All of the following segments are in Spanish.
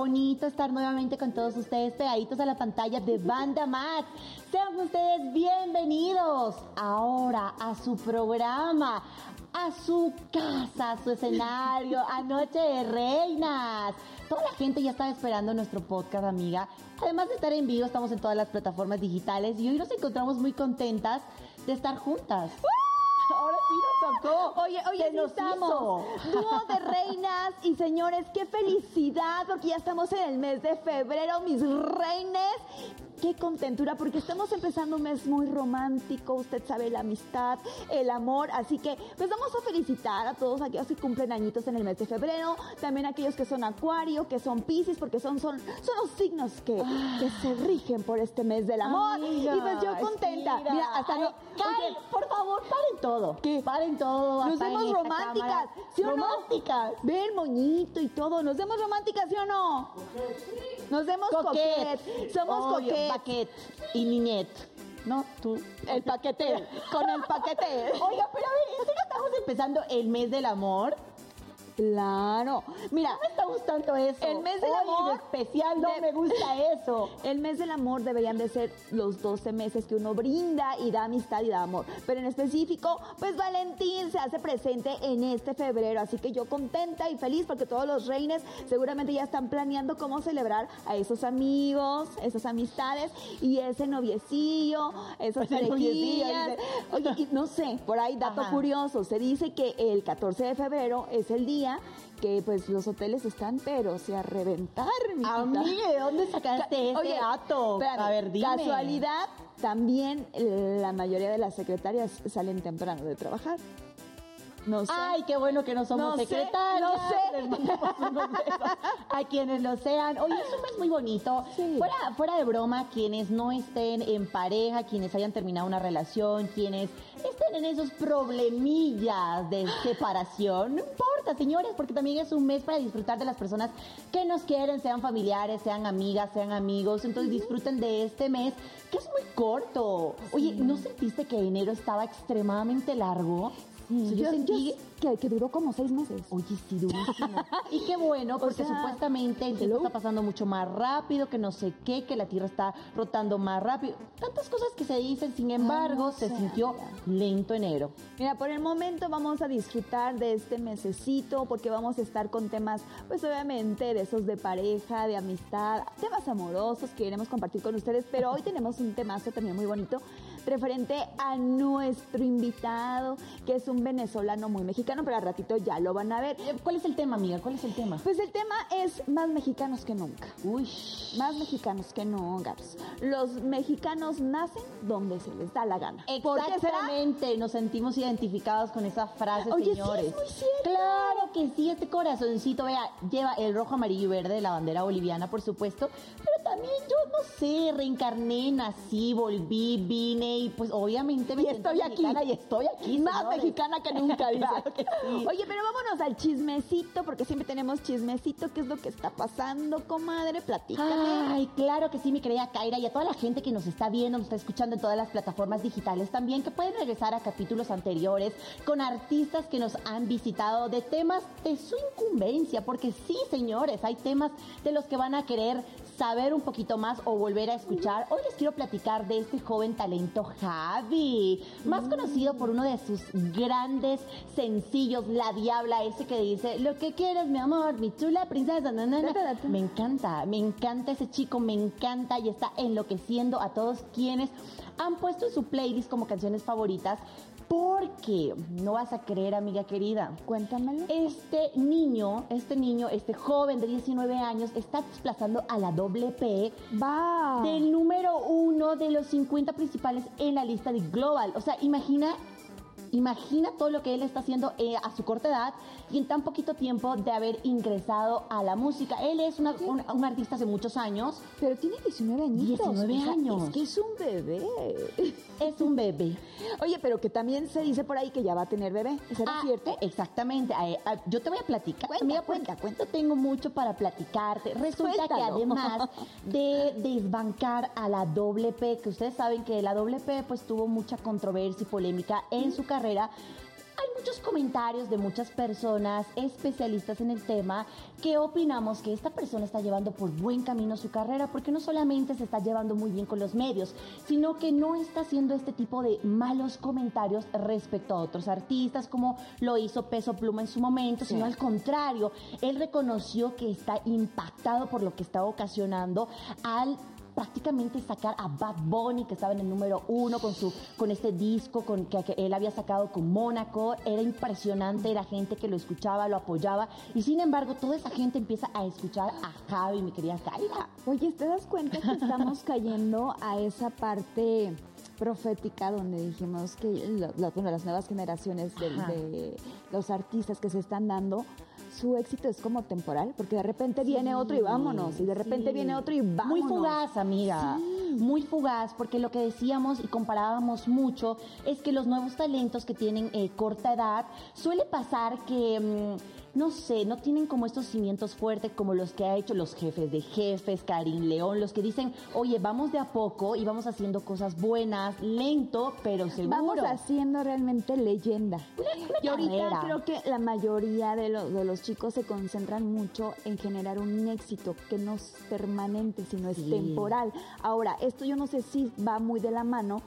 bonito estar nuevamente con todos ustedes pegaditos a la pantalla de Banda Max. Sean ustedes bienvenidos ahora a su programa, a su casa, a su escenario, a Noche de Reinas. Toda la gente ya estaba esperando nuestro podcast, amiga. Además de estar en vivo, estamos en todas las plataformas digitales y hoy nos encontramos muy contentas de estar juntas. Ahora sí nos tocó. Oye, oye, sí nos estamos. hizo. Dúo de reinas y señores, qué felicidad, porque ya estamos en el mes de febrero, mis reines. Qué contentura, porque estamos empezando un mes muy romántico, usted sabe, la amistad, el amor, así que pues vamos a felicitar a todos aquellos que cumplen añitos en el mes de febrero, también aquellos que son acuario, que son piscis, porque son, son, son los signos que, que se rigen por este mes del amor. Amiga, y pues yo contenta, mira, hasta Ay, no... Karen, oye, por favor, paren todo. ¿Qué? Paren todo. Nos vemos románticas, cámara. ¿sí o no? Románticas. Ve el moñito y todo. ¿Nos vemos románticas, sí o no? Nos vemos Coquet. coquet. Somos Obvio, coquet. Paquet y niñet. No, tú. El paquete. con el paquete. Oiga, pero a ver, ¿en serio estamos empezando el mes del amor? Claro. Mira, No me está gustando eso. El mes del Hoy amor en especial no de- me gusta eso. el mes del amor deberían de ser los 12 meses que uno brinda y da amistad y da amor. Pero en específico, pues Valentín se hace presente en este febrero. Así que yo contenta y feliz porque todos los reines seguramente ya están planeando cómo celebrar a esos amigos, esas amistades y ese noviecillo, esas parejillas. dice. Oye, y no sé, por ahí dato Ajá. curioso, se dice que el 14 de febrero es el día que pues los hoteles están pero o sea, a reventar, mijita. Amiga, ¿de dónde sacaste ese dato? a ver, dime. Casualidad, también eh, la mayoría de las secretarias salen temprano de trabajar. No sé. Ay, qué bueno que no somos No sé, secretarias. no sé. Unos besos a quienes lo sean. Oye, es un mes muy bonito. Sí. Fuera, fuera de broma, quienes no estén en pareja, quienes hayan terminado una relación, quienes estén en esos problemillas de separación, no importa, señores, porque también es un mes para disfrutar de las personas que nos quieren, sean familiares, sean amigas, sean amigos. Entonces disfruten de este mes, que es muy corto. Oye, ¿no sentiste que enero estaba extremadamente largo? Sí, O sea, yo sentí que, que duró como seis meses. Oye, sí, durísimo. y qué bueno, porque sea, supuestamente el tiempo está pasando mucho más rápido, que no sé qué, que la Tierra está rotando más rápido. Tantas cosas que se dicen, sin embargo, no se sé, sintió lento enero. Mira, por el momento vamos a disfrutar de este mesecito porque vamos a estar con temas, pues obviamente de esos de pareja, de amistad, temas amorosos que queremos compartir con ustedes, pero hoy tenemos un temazo también muy bonito referente a nuestro invitado, que es un venezolano muy mexicano, pero al ratito ya lo van a ver. Eh, ¿Cuál es el tema, amiga? ¿Cuál es el tema? Pues el tema es más mexicanos que nunca. Uy, Más mexicanos que nunca. Los mexicanos nacen donde se les da la gana. Exactamente, nos sentimos identificados con esa frase, Oye, sí, señores. es muy cierto. Claro que sí, este corazoncito, vea, lleva el rojo, amarillo y verde de la bandera boliviana, por supuesto, pero también yo no sé, reencarné, nací, volví, vine y pues obviamente me Y estoy aquí. y estoy aquí. Más señores. mexicana que nunca, dice. Claro que sí. Oye, pero vámonos al chismecito, porque siempre tenemos chismecito. ¿Qué es lo que está pasando, comadre? Platícame. Ay, claro que sí, mi querida Kaira, y a toda la gente que nos está viendo, nos está escuchando en todas las plataformas digitales también, que pueden regresar a capítulos anteriores con artistas que nos han visitado de temas de su incumbencia, porque sí, señores, hay temas de los que van a querer saber un poquito más o volver a escuchar. Hoy les quiero platicar de este joven talento Javi, más conocido por uno de sus grandes sencillos, La Diabla, ese que dice, lo que quieres, mi amor, mi chula princesa, na, na, na". Me encanta, me encanta ese chico, me encanta y está enloqueciendo a todos quienes han puesto en su playlist como canciones favoritas. Porque no vas a creer, amiga querida. Cuéntamelo. Este niño, este niño, este joven de 19 años está desplazando a la doble P Va. del número uno de los 50 principales en la lista de Global. O sea, imagina, imagina todo lo que él está haciendo eh, a su corta edad y en tan poquito tiempo de haber ingresado a la música. Él es una- un, un artista hace muchos años, Pero tiene 19 añitos. 19 o sea, años. Es que es un bebé. es un bebé. Oye, pero que también se dice por ahí que ya va a tener bebé. ¿Será Ah, cierto? Exactamente. Eh, ah, yo te voy a platicar. Cuenta, Amiga, pues, cuenta, cuenta. Tengo mucho para platicarte. Resulta Suéltalo. que además de desbancar a la doble P, que ustedes saben que la doble P pues tuvo mucha controversia y polémica en su carrera, hay muchos comentarios de muchas personas especialistas en el tema que opinamos que esta persona está llevando por buen camino su carrera porque no solamente se está llevando muy bien con los medios, sino que no está haciendo este tipo de malos comentarios respecto a otros artistas como lo hizo Peso Pluma en su momento, sino al contrario, él reconoció que está impactado por lo que está ocasionando al prácticamente sacar a Bad Bunny, que estaba en el número uno con, su, con este disco con, que, él había sacado con Mónaco. Era impresionante, era gente que lo escuchaba, lo apoyaba. Y sin embargo, toda esa gente empieza a escuchar a Javi, mi querida Kaira. Oye, ¿te das cuenta que estamos cayendo a esa parte profética donde dijimos que las nuevas generaciones de los artistas que se están dando su éxito es como temporal, porque de repente viene otro y vámonos, y de repente viene otro y vámonos. Muy fugaz, amiga. Muy fugaz, porque lo que decíamos y comparábamos mucho es que los nuevos talentos que tienen eh, corta edad suele pasar que... Mm, no sé, no tienen como estos cimientos fuertes como los que ha hecho los jefes de jefes, Karim León, los que dicen, oye, vamos de a poco y vamos haciendo cosas buenas, lento, pero seguro. Vamos haciendo realmente leyenda. y ahorita creo que la mayoría de, de, los chicos se concentran mucho en generar un éxito que no es permanente, sino es temporal. Ahora, esto yo no sé si va muy de la mano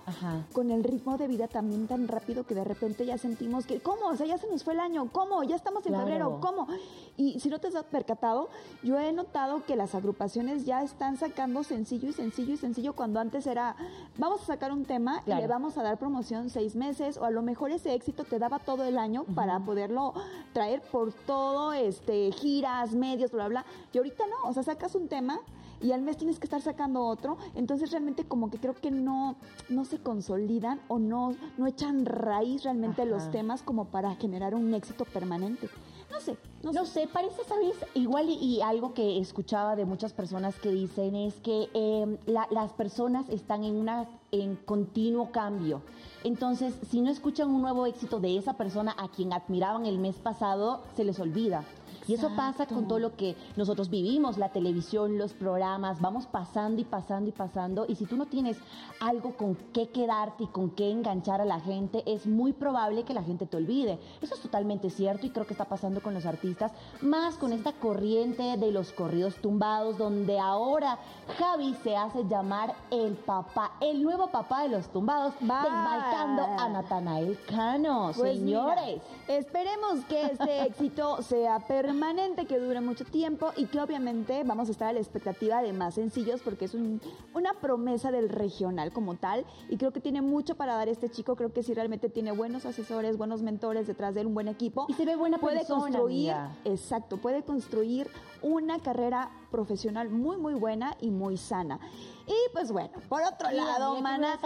con el ritmo de vida también tan rápido que de repente ya sentimos que, ¿cómo? O sea, ya se nos fue el año, ¿cómo? Ya estamos en febrero ¿cómo? Y si no te has percatado, yo he notado que las agrupaciones ya están sacando sencillo y sencillo y sencillo cuando antes era, vamos a sacar un tema y le vamos a dar promoción seis meses o a lo mejor ese éxito te daba todo el año para poderlo traer por todo, este, giras, medios, bla, bla. Y ahorita no, o sea, sacas un tema y al mes tienes que estar sacando otro, entonces realmente como que creo que no, no se consolidan o no, no echan raíz realmente los temas como para generar un éxito permanente. No sé, no, sé. parece, ¿sabes? Igual y, algo que escuchaba de muchas personas que dicen es que em, las personas están en una en continuo cambio. Entonces, si no escuchan un nuevo éxito de esa persona a quien admiraban el mes pasado, se les olvida. Y eso pasa con todo lo que nosotros vivimos, la televisión, los programas, vamos pasando y pasando y pasando. Y si tú no tienes algo con qué quedarte y con qué enganchar a la gente, es muy probable que la gente te olvide. Eso es totalmente cierto y creo que está pasando con los artistas, más con esta corriente de los corridos tumbados, donde ahora Javi se hace llamar el papá, el nuevo papá de los tumbados, desmarcando a Natanael Cano. Pues señores, esperemos que este éxito sea permanente permanente que dure mucho tiempo y que obviamente vamos a estar a la expectativa de más sencillos porque es una promesa del regional como tal y creo que tiene mucho para dar este chico, creo que si realmente tiene buenos asesores, buenos mentores detrás de él, un buen equipo. Y se ve buena puede construir, exacto, puede construir una carrera profesional muy muy buena y muy sana. Y pues bueno, por otro lado, mana,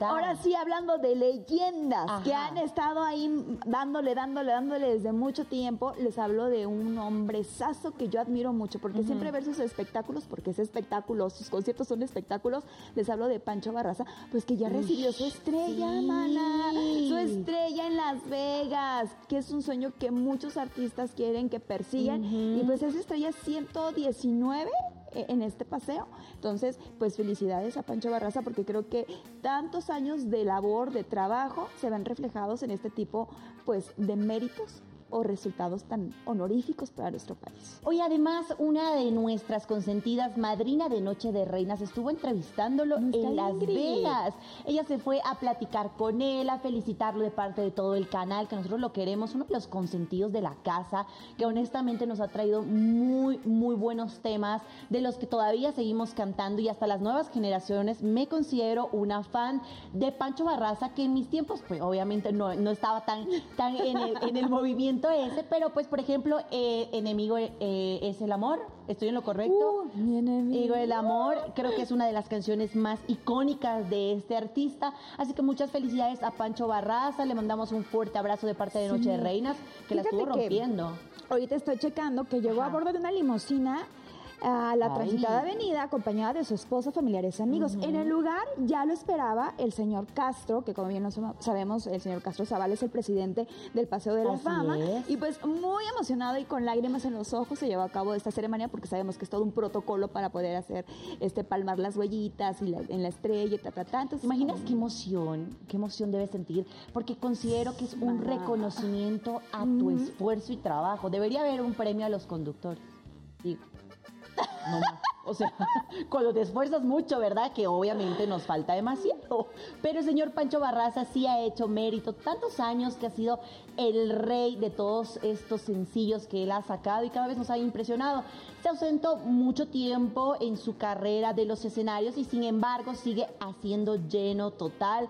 ahora sí hablando de leyendas que han estado ahí dándole, dándole, dándole desde mucho tiempo, les hablo de un hombrezazo que yo admiro mucho, porque siempre ver sus espectáculos, porque es espectáculo, sus conciertos son espectáculos, les hablo de Pancho Barraza, pues que ya recibió su estrella, mana, su estrella en Las Vegas, que es un sueño que muchos artistas quieren, que persiguen, y pues esa estrella es 119 e, en este paseo. Entonces, pues felicidades a Pancho Barraza porque creo que tantos años de labor, de trabajo, se ven reflejados en este tipo pues de méritos o resultados tan honoríficos para nuestro país. Hoy además una de nuestras consentidas, madrina de Noche de Reinas, estuvo entrevistándolo en Las Vegas. Ella se fue a platicar con él, a felicitarlo de parte de todo el canal, que nosotros lo queremos, uno de los consentidos de la casa, que honestamente nos ha traído muy, muy buenos temas, de los que todavía seguimos cantando y hasta las nuevas generaciones. Me considero una fan de Pancho Barraza, que en mis tiempos, pues obviamente no, no estaba tan, tan en el, en el movimiento ese, pero pues por ejemplo, eh, enemigo eh, es el amor, estoy en lo correcto. Uh, mi enemigo. el amor, creo que es una de las canciones más icónicas de este artista, así que muchas felicidades a Pancho Barraza, le mandamos un fuerte abrazo de parte de Noche de Reinas, que la estuvo rompiendo. Ahorita estoy checando que llegó a bordo de una limusina a la transitada avenida acompañada de su esposa, familiares y amigos. En el lugar ya lo esperaba el señor Castro, que como bien sabemos, el señor Castro Zaval es el presidente del Paseo de la Fama. Y pues muy emocionado y con lágrimas en los ojos se llevó a cabo esta ceremonia porque sabemos que es todo un protocolo para poder hacer este palmar las huellitas y en la estrella, ta, ta, ta. Entonces, imaginas qué emoción, qué emoción debe sentir? Porque considero que es un reconocimiento a tu esfuerzo y trabajo. Debería haber un premio a los conductores. Digo. O sea, cuando te esfuerzas mucho, ¿verdad? Que obviamente nos falta demasiado. Pero el señor Pancho Barraza sí ha hecho mérito, tantos años que ha sido el rey de todos estos sencillos que él ha sacado y cada vez nos ha impresionado. Se ausentó mucho tiempo en su carrera de los escenarios y sin embargo sigue haciendo lleno total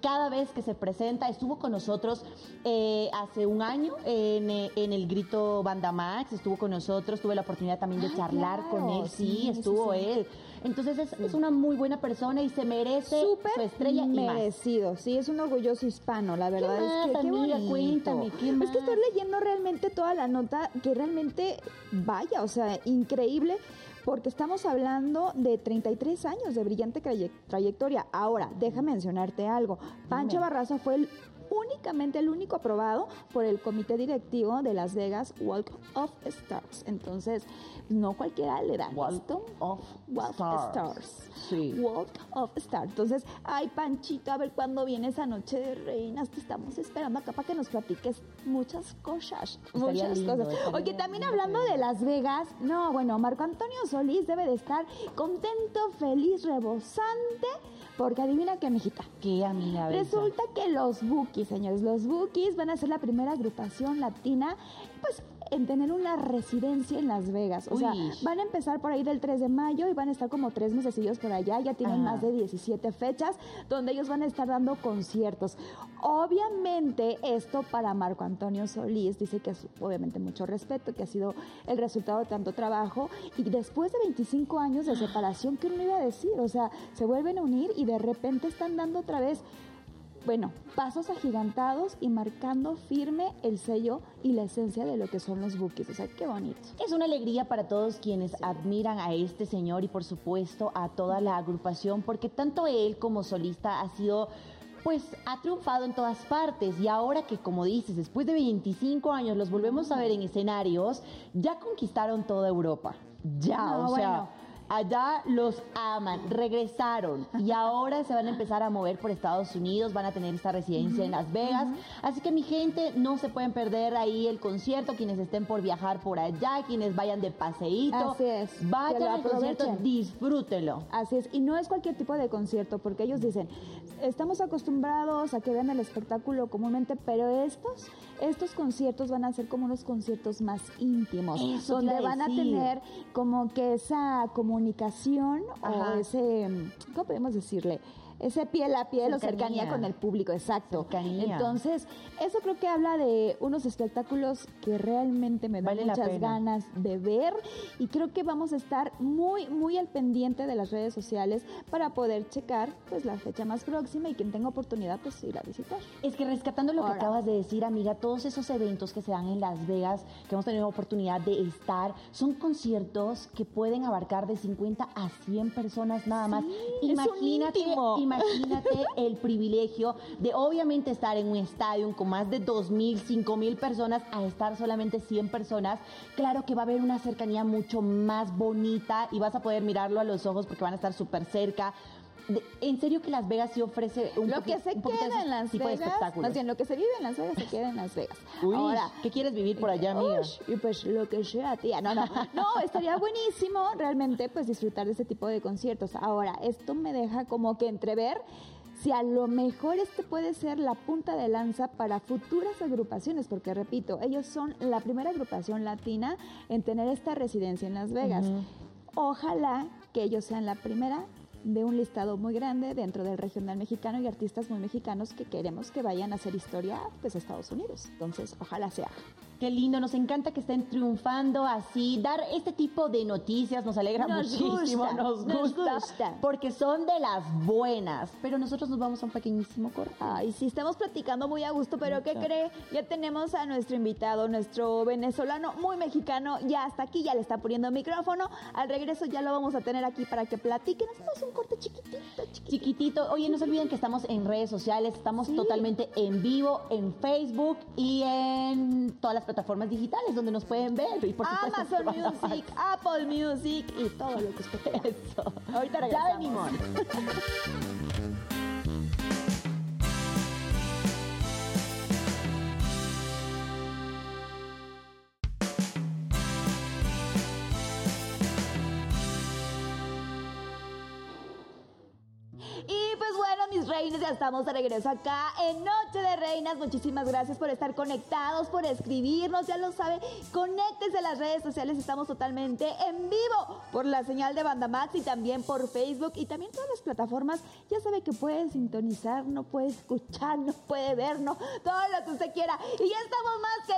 cada vez que se presenta. Estuvo con nosotros eh, hace un año en, eh, en, el Grito Banda Max, estuvo con nosotros, tuve la oportunidad también de ah, charlar con él, sí, estuvo él. Entonces es, una muy buena persona y se merece su estrella merecido, sí, es un orgulloso hispano, la verdad es que amiga, cuéntame, ¿qué Es que estoy leyendo realmente toda la nota que realmente vaya, o sea, increíble porque estamos hablando de 33 años de brillante trayectoria. Ahora, déjame mencionarte algo. Pancho Barraza fue el únicamente el único aprobado por el comité directivo de Las Vegas Walk of Stars. Entonces, no cualquiera le da Walk of Stars. Sí. Walk of Stars. Entonces, ay, Panchito, a ver cuándo viene esa noche de reinas. Te estamos esperando acá para que nos platiques muchas cosas. muchas cosas. Oye, también hablando de Las Vegas, no, bueno, Marco Antonio Solís debe de estar contento, feliz, rebosante porque adivina qué, mijita. ¿Qué, amiga? Resulta que los Bookies, señores, los Bookies van a ser la primera agrupación latina, pues en tener una residencia en Las Vegas. O sea, van a empezar por ahí del 3 de mayo y van a estar como tres meses por allá. Ya tienen más de 17 fechas donde ellos van a estar dando conciertos. Obviamente, esto para Marco Antonio Solís dice que es obviamente mucho respeto, que ha sido el resultado de tanto trabajo. Y después de 25 años de separación, ¿qué uno iba a decir? O sea, se vuelven a unir y de repente están dando otra vez bueno, pasos agigantados y marcando firme el sello y la esencia de lo que son los buques. O sea, qué bonito. Es una alegría para todos quienes admiran a este señor y por supuesto a toda la agrupación, porque tanto él como solista ha sido pues ha triunfado en todas partes y ahora que como dices, después de 25 años los volvemos a ver en escenarios, ya conquistaron toda Europa. Ya, o sea, allá los aman, regresaron y ahora se van a empezar a mover por Estados Unidos, van a tener esta residencia en Las Vegas. Así que mi gente, no se pueden perder ahí el concierto, quienes estén por viajar por allá, quienes vayan de paseíto. Así es. Vayan al concierto, disfrútenlo. Así es, y no es cualquier tipo de concierto, porque ellos dicen, estamos acostumbrados a que vean el espectáculo comúnmente, pero estos, estos conciertos van a ser como unos conciertos más íntimos, donde van a tener como que esa como comunicación o ese, ¿cómo podemos decirle? Ese piel a piel o cercanía con el público, exacto. Entonces, eso creo que habla de unos espectáculos que realmente me dan muchas ganas de ver y creo que vamos a estar muy, muy al pendiente de las redes sociales para poder checar pues la fecha más próxima y quien tenga oportunidad pues ir a visitar. Es que rescatando lo que acabas de decir, amiga, todos esos eventos que se dan en Las Vegas, que hemos tenido oportunidad de estar, son conciertos que pueden abarcar de 50 a 100 personas nada más. Imagínate, imagínate el privilegio de obviamente estar en un estadio con más de 2.000, 5.000 personas a estar solamente 100 personas. Claro que va a haber una cercanía mucho más bonita y vas a poder mirarlo a los ojos porque van a estar súper cerca en serio que Las Vegas sí ofrece un lo que se queda en Las Vegas, más bien lo que se vive en Las Vegas se queda en Las Vegas. Ahora, ¿qué quieres vivir por allá, amiga? y pues lo que sea, tía. No, no, no, estaría buenísimo realmente pues disfrutar de ese tipo de conciertos. Ahora, esto me deja como que entrever si a lo mejor este puede ser la punta de lanza para futuras agrupaciones, porque repito, ellos son la primera agrupación latina en tener esta residencia en Las Vegas. Ojalá que ellos sean la primera de un listado muy grande dentro del regional mexicano y artistas muy mexicanos que queremos que vayan a hacer historia pues a Estados Unidos. Entonces, ojalá sea. Qué lindo, nos encanta que estén triunfando así. Dar este tipo de noticias nos alegra Nos muchísimo, gusta, nos nos gusta, porque son de las buenas. Pero nosotros nos vamos a un pequeñísimo corte. Ay, sí, estamos platicando muy a gusto, pero ¿qué cree? Ya tenemos a nuestro invitado, nuestro venezolano muy mexicano, ya hasta aquí, ya le está poniendo micrófono. Al regreso ya lo vamos a tener aquí para que platique. Nos hacemos un corte chiquitito, chiquitito. Chiquitito, oye, no se olviden que estamos en redes sociales, estamos Sí. totalmente en vivo, en Facebook y en todas las plataformas digitales donde nos pueden ver. Y por supuesto, Amazon Music, Apple Music y todo lo que usted quiera. Eso. Ahorita Ya regresamos. venimos. pues bueno, mis reinas, ya estamos de regreso acá en Noche de Reinas. Muchísimas gracias por estar conectados, por escribirnos, ya lo sabe. Conéctese a las redes sociales, estamos totalmente en vivo por la señal de Banda Max y también por Facebook y también todas las plataformas. Ya sabe que puede sintonizar, no puede escuchar, no puede vernos, todo lo que usted quiera. Y ya estamos más que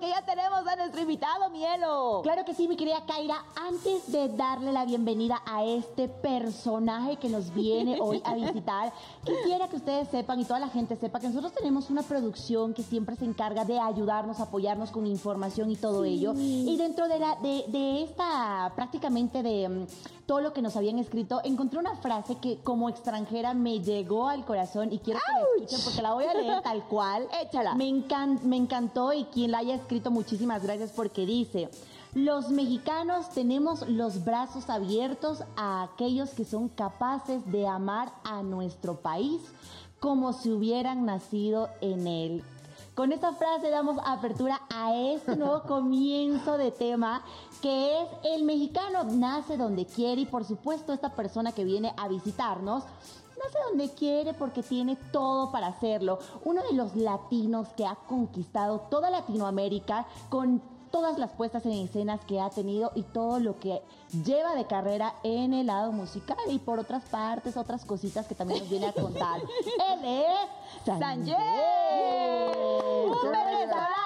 porque ya tenemos a nuestro invitado, Mielo. Claro que sí, mi querida Kaira. Antes de darle la bienvenida a este personaje que nos viene hoy a visitar, quisiera que ustedes sepan y toda la gente sepa que nosotros tenemos una producción que siempre se encarga de ayudarnos, apoyarnos con información y todo ello. Y dentro de, la, de, de esta, prácticamente de mm, todo lo que nos habían escrito, encontré una frase que como extranjera me llegó al corazón y quiero que la escuchen porque la voy a leer tal cual. Échala. Me, encan- me encantó y quien la haya escrito, muchísimas gracias porque dice, los mexicanos tenemos los brazos abiertos a aquellos que son capaces de amar a nuestro país como si hubieran nacido en él. Con esta frase damos apertura a este nuevo comienzo de tema que es el mexicano nace donde quiere y por supuesto esta persona que viene a visitarnos nace donde quiere porque tiene todo para hacerlo. Uno de los latinos que ha conquistado toda Latinoamérica con todas las puestas en escenas que ha tenido y todo lo que lleva de carrera en el lado musical y por otras partes, otras cositas que también nos viene a contar. Él es Sanjay. Un venezolano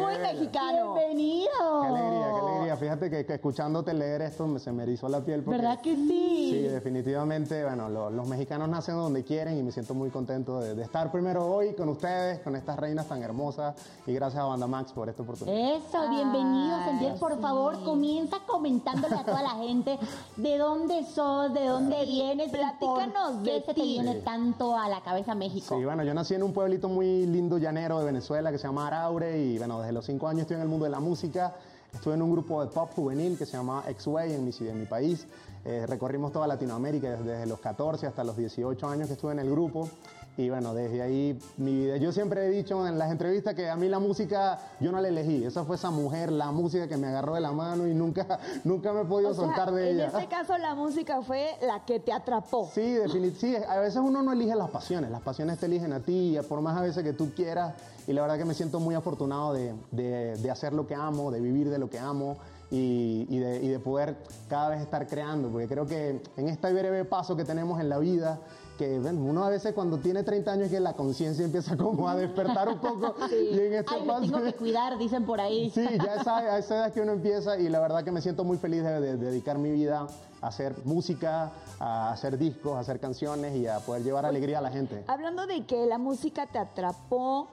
muy Qué mexicano. Bienvenido. Qué alegría, qué alegría. Fíjate que, que escuchándote leer esto me, se me erizó la piel. Porque, ¿Verdad que sí? Sí, definitivamente. Bueno, lo- los mexicanos nacen donde quieren y me siento muy contento de, de estar primero hoy con ustedes, con estas reinas tan hermosas. Y gracias a Banda Max por esta oportunidad. Eso, bienvenido, Ay, Sanjay. Por sí. favor, comienza comentándole a toda la gente de dónde sos, de dónde vienes, platícanos de qué se te viene Sí. tanto a la cabeza México. Sí, bueno, yo nací en un pueblito muy lindo llanero de Venezuela que se llama Araure y bueno, desde los cinco años estoy en el mundo de la música. Estuve en un grupo de pop juvenil que se llama X-Way en mi, en mi país. Eh, recorrimos toda Latinoamérica desde, desde los 14 hasta los 18 años que estuve en el grupo. Y bueno, desde ahí mi vida. Yo siempre he dicho en las entrevistas que a mí la música yo no la elegí. Esa fue esa mujer, la música que me agarró de la mano y nunca, nunca me he podido O sea, soltar de en ella. este caso la música fue la que te atrapó. Sí, definitivamente. Sí, a veces uno no elige las pasiones, las pasiones te eligen a ti, y por más a veces que tú quieras. Y la verdad que me siento muy afortunado de, de- de hacer lo que amo, de vivir de lo que amo y, y de, y de poder cada vez estar creando. Porque creo que en este breve paso que tenemos en la vida, que bueno, uno a veces cuando tiene 30 años que la conciencia empieza como a despertar un poco. Y en este Ay, me paso- tengo que cuidar, dicen por ahí. Sí, ya esa, a esa edad que uno empieza y la verdad que me siento muy feliz de, de dedicar mi vida a hacer música, a hacer discos, a hacer canciones y a poder llevar alegría a la gente. Hablando de que la música te atrapó,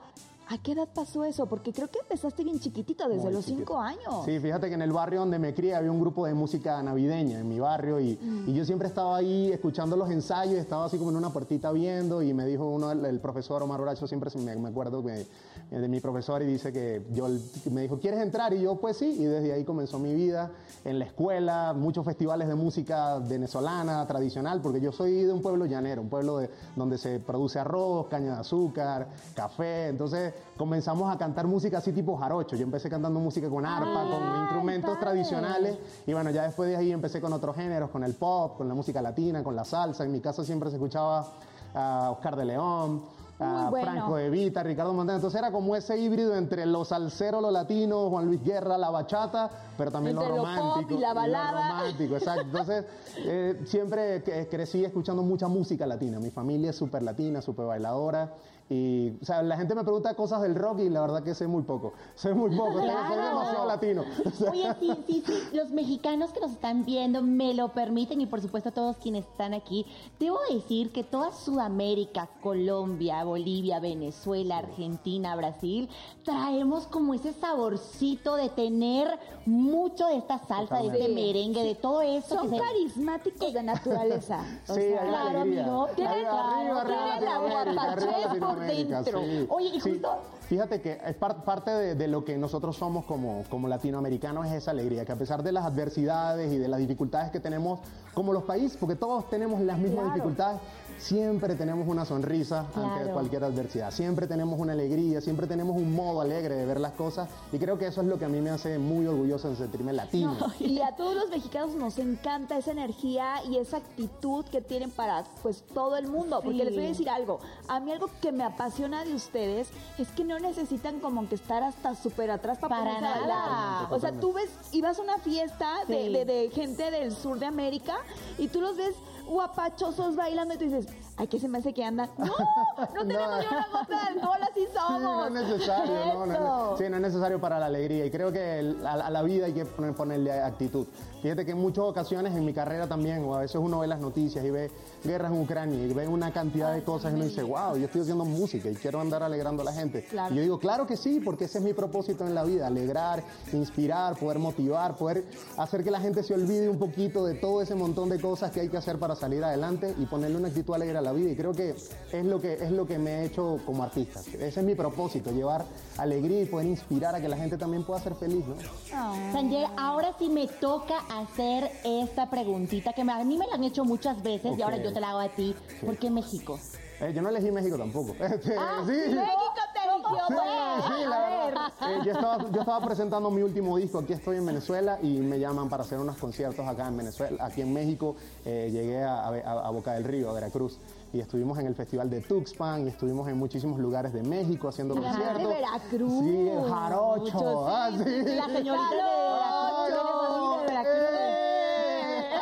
¿a qué edad pasó eso? Porque creo que empezaste bien chiquitito, desde Muy los chiquito. cinco años. Sí, fíjate que en el barrio donde me crié había un grupo de música navideña en mi barrio y, y yo siempre estaba ahí escuchando los ensayos, estaba así como en una puertita viendo y me dijo uno, el, el profesor Omar Horacio, siempre me, me acuerdo que- de mi profesor y dice que yo me dijo, ¿quieres entrar? Y yo pues sí, y desde ahí comenzó mi vida en la escuela, muchos festivales de música venezolana, tradicional, porque yo soy de un pueblo llanero, un pueblo de, donde se produce arroz, caña de azúcar, café, entonces comenzamos a cantar música así tipo jarocho, yo empecé cantando música con arpa, con instrumentos padre. tradicionales y bueno, ya después de ahí empecé con otros géneros, con el pop, con la música latina, con la salsa, en mi casa siempre se escuchaba a Oscar de León, a bueno. Franco de Vita, Ricardo Montana, entonces era como ese híbrido entre lo salsero, lo latino, Juan Luis Guerra, la bachata, pero también lo Entre lo romántico. y la balada. lo romántico, exacto. Entonces, eh, siempre crecí escuchando mucha música latina. Mi familia es súper latina, súper bailadora. Y, o sea, la gente me pregunta cosas del rock y la verdad que sé muy poco. Sé muy poco, soy- soy Claro. demasiado latino. Oye, sí, sí, sí, los mexicanos que nos están viendo me lo permiten y por supuesto todos quienes están aquí. Debo decir que toda Sudamérica, Colombia, Bolivia, Venezuela, Argentina, Brasil, traemos como ese saborcito de tener mucho de esta salsa, de este merengue, de todo eso. Son que se- carismáticos de naturaleza. O Sí, sea, hay claro, alegría. amigo, Arriba, arriba, arriba arriba Latinoamérica, dentro. sí. Oye, y Sí, justo- Fíjate que es par- parte de, de lo que nosotros somos como, como latinoamericanos es esa alegría, que a pesar de las adversidades y de las dificultades que tenemos como los países, porque todos tenemos las mismas Claro. dificultades, siempre tenemos una sonrisa ante cualquier adversidad, siempre tenemos una alegría, siempre tenemos un modo alegre de ver las cosas y creo que eso es lo que a mí me hace muy orgulloso de sentirme latino. Y a todos los mexicanos nos encanta esa energía y esa actitud que tienen para pues todo el mundo. Porque Sí. les voy a decir algo. A mí algo que me apasiona de ustedes es que no necesitan como que estar hasta súper atrás para, Para nada. O sea, tú ves, ibas a una fiesta de, Sí. de- de gente del sur de América y tú los ves guapachosos bailando y tú dices, ay, que se me hace que andan. No, no tenemos ni una gota de alcohol, así Sí, somos. no es necesario, no, no, no, sí, no es necesario para la alegría y creo que el- a, a la vida hay que poner- ponerle actitud. Fíjate que en muchas ocasiones en mi carrera también, o a veces uno ve las noticias y ve guerras en Ucrania y ve una cantidad de cosas y uno dice, wow, yo estoy haciendo música y quiero andar alegrando a la gente. Claro. Y yo digo, claro que sí, porque ese es mi propósito en la vida, alegrar, inspirar, poder motivar, poder hacer que la gente se olvide un poquito de todo ese montón de cosas que hay que hacer para salir adelante y ponerle una actitud alegre a la vida. Y creo que es lo que, es lo que me he hecho como artista. Ese es mi propósito, llevar alegría y poder inspirar a que la gente también pueda ser feliz, ¿no? Sanger, ahora sí me toca hacer esta preguntita que me- a mí me la han hecho muchas veces y Ok. ahora yo te la hago a ti. ¿Por qué México? Eh, yo no elegí México tampoco. Este, Ah, sí. México te eligió, Sí, pues. sí, la A ver. verdad. Eh, yo, estaba, yo estaba presentando mi último disco, aquí estoy en Venezuela y me llaman para hacer unos conciertos acá en Venezuela, aquí en México. Eh, llegué a, a- a Boca del Río, a Veracruz, y estuvimos en el festival de Tuxpan y estuvimos en muchísimos lugares de México haciendo Mira, conciertos. de Veracruz. Sí, el Jarocho. Mucho, sí, ah, sí, la señorita de Veracruz, ¡Jarocho! de Veracruz. ¡Eh!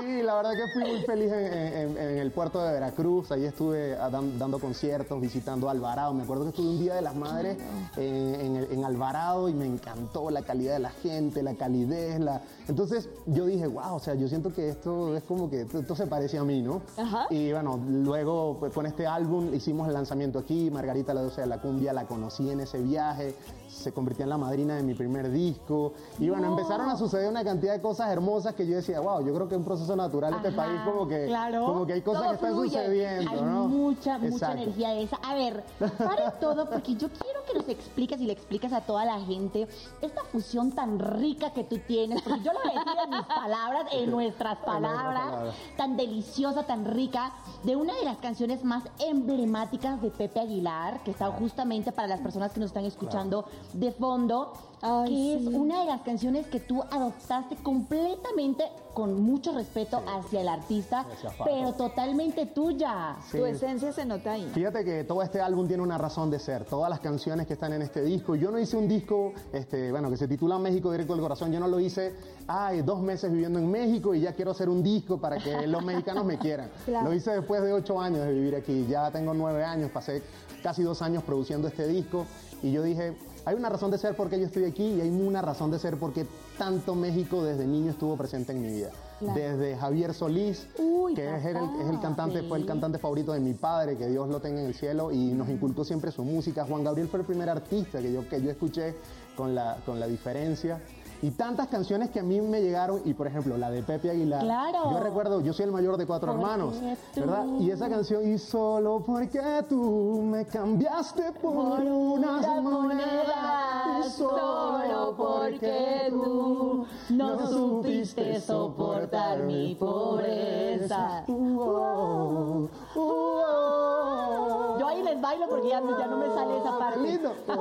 Sí, la verdad que fui muy feliz en, en- en el puerto de Veracruz. Ahí estuve dan- dando conciertos, visitando Alvarado. Me acuerdo que estuve un día de las madres en, Alvarado y me encantó la calidad de la gente, la calidez. La... Entonces yo dije, wow, o sea, yo siento que esto es como que esto, se parece a mí, ¿no? Ajá. Y bueno, luego pues, con este álbum hicimos el lanzamiento aquí. Margarita la Dulce de la Cumbia la conocí en ese viaje. Se convirtió en la madrina de mi primer disco. Y bueno, empezaron a suceder una cantidad de cosas hermosas que yo decía, wow, yo creo que es un proceso natural este país, como que, claro. como que hay cosas Todo que están fluye. sucediendo, Hay ¿no? mucha, mucha energía esa. A ver, para todo, porque yo quiero que nos expliques y le expliques a toda la gente esta fusión tan rica que tú tienes, porque yo lo voy a decir en mis palabras, en nuestras palabras. tan deliciosa, tan rica, de una de las canciones más emblemáticas de Pepe Aguilar, que está justamente para las personas que nos están escuchando de fondo, Ay, que sí. es una de las canciones que tú adoptaste completamente con mucho respeto hacia el artista, Hacia pero totalmente tuya. Sí. Tu esencia se nota ahí. Fíjate que todo este álbum tiene una razón de ser. Todas las canciones que están en este disco. Yo no hice un disco, este, bueno, que se titula México Directo del Corazón. Yo no lo hice, ay, dos meses viviendo en México y ya quiero hacer un disco para que los mexicanos me quieran. Claro. Lo hice después de ocho años de vivir aquí. Ya tengo nueve años, pasé casi dos años produciendo este disco y yo dije, hay una razón de ser porque yo estoy aquí y hay una razón de ser porque tanto México desde niño estuvo presente en mi vida. Desde Javier Solís, Uy, que es el, es el cantante, fue el cantante favorito de mi padre, que Dios lo tenga en el cielo, y nos inculcó siempre su música. Juan Gabriel fue el primer artista que yo, que yo escuché con la, con la diferencia. Y tantas canciones que a mí me llegaron, y por ejemplo, la de Pepe Aguilar. Claro. Yo recuerdo, yo soy el mayor de cuatro Porque hermanos, ¿verdad? Y esa canción, y solo porque tú me cambiaste por, unas unas monedas, monedas, y solo porque tú no supiste soportar mi pobreza. Uh, oh, uh, oh. Yo ahí les bailo porque ya, ya no me sale esa parte. lindo.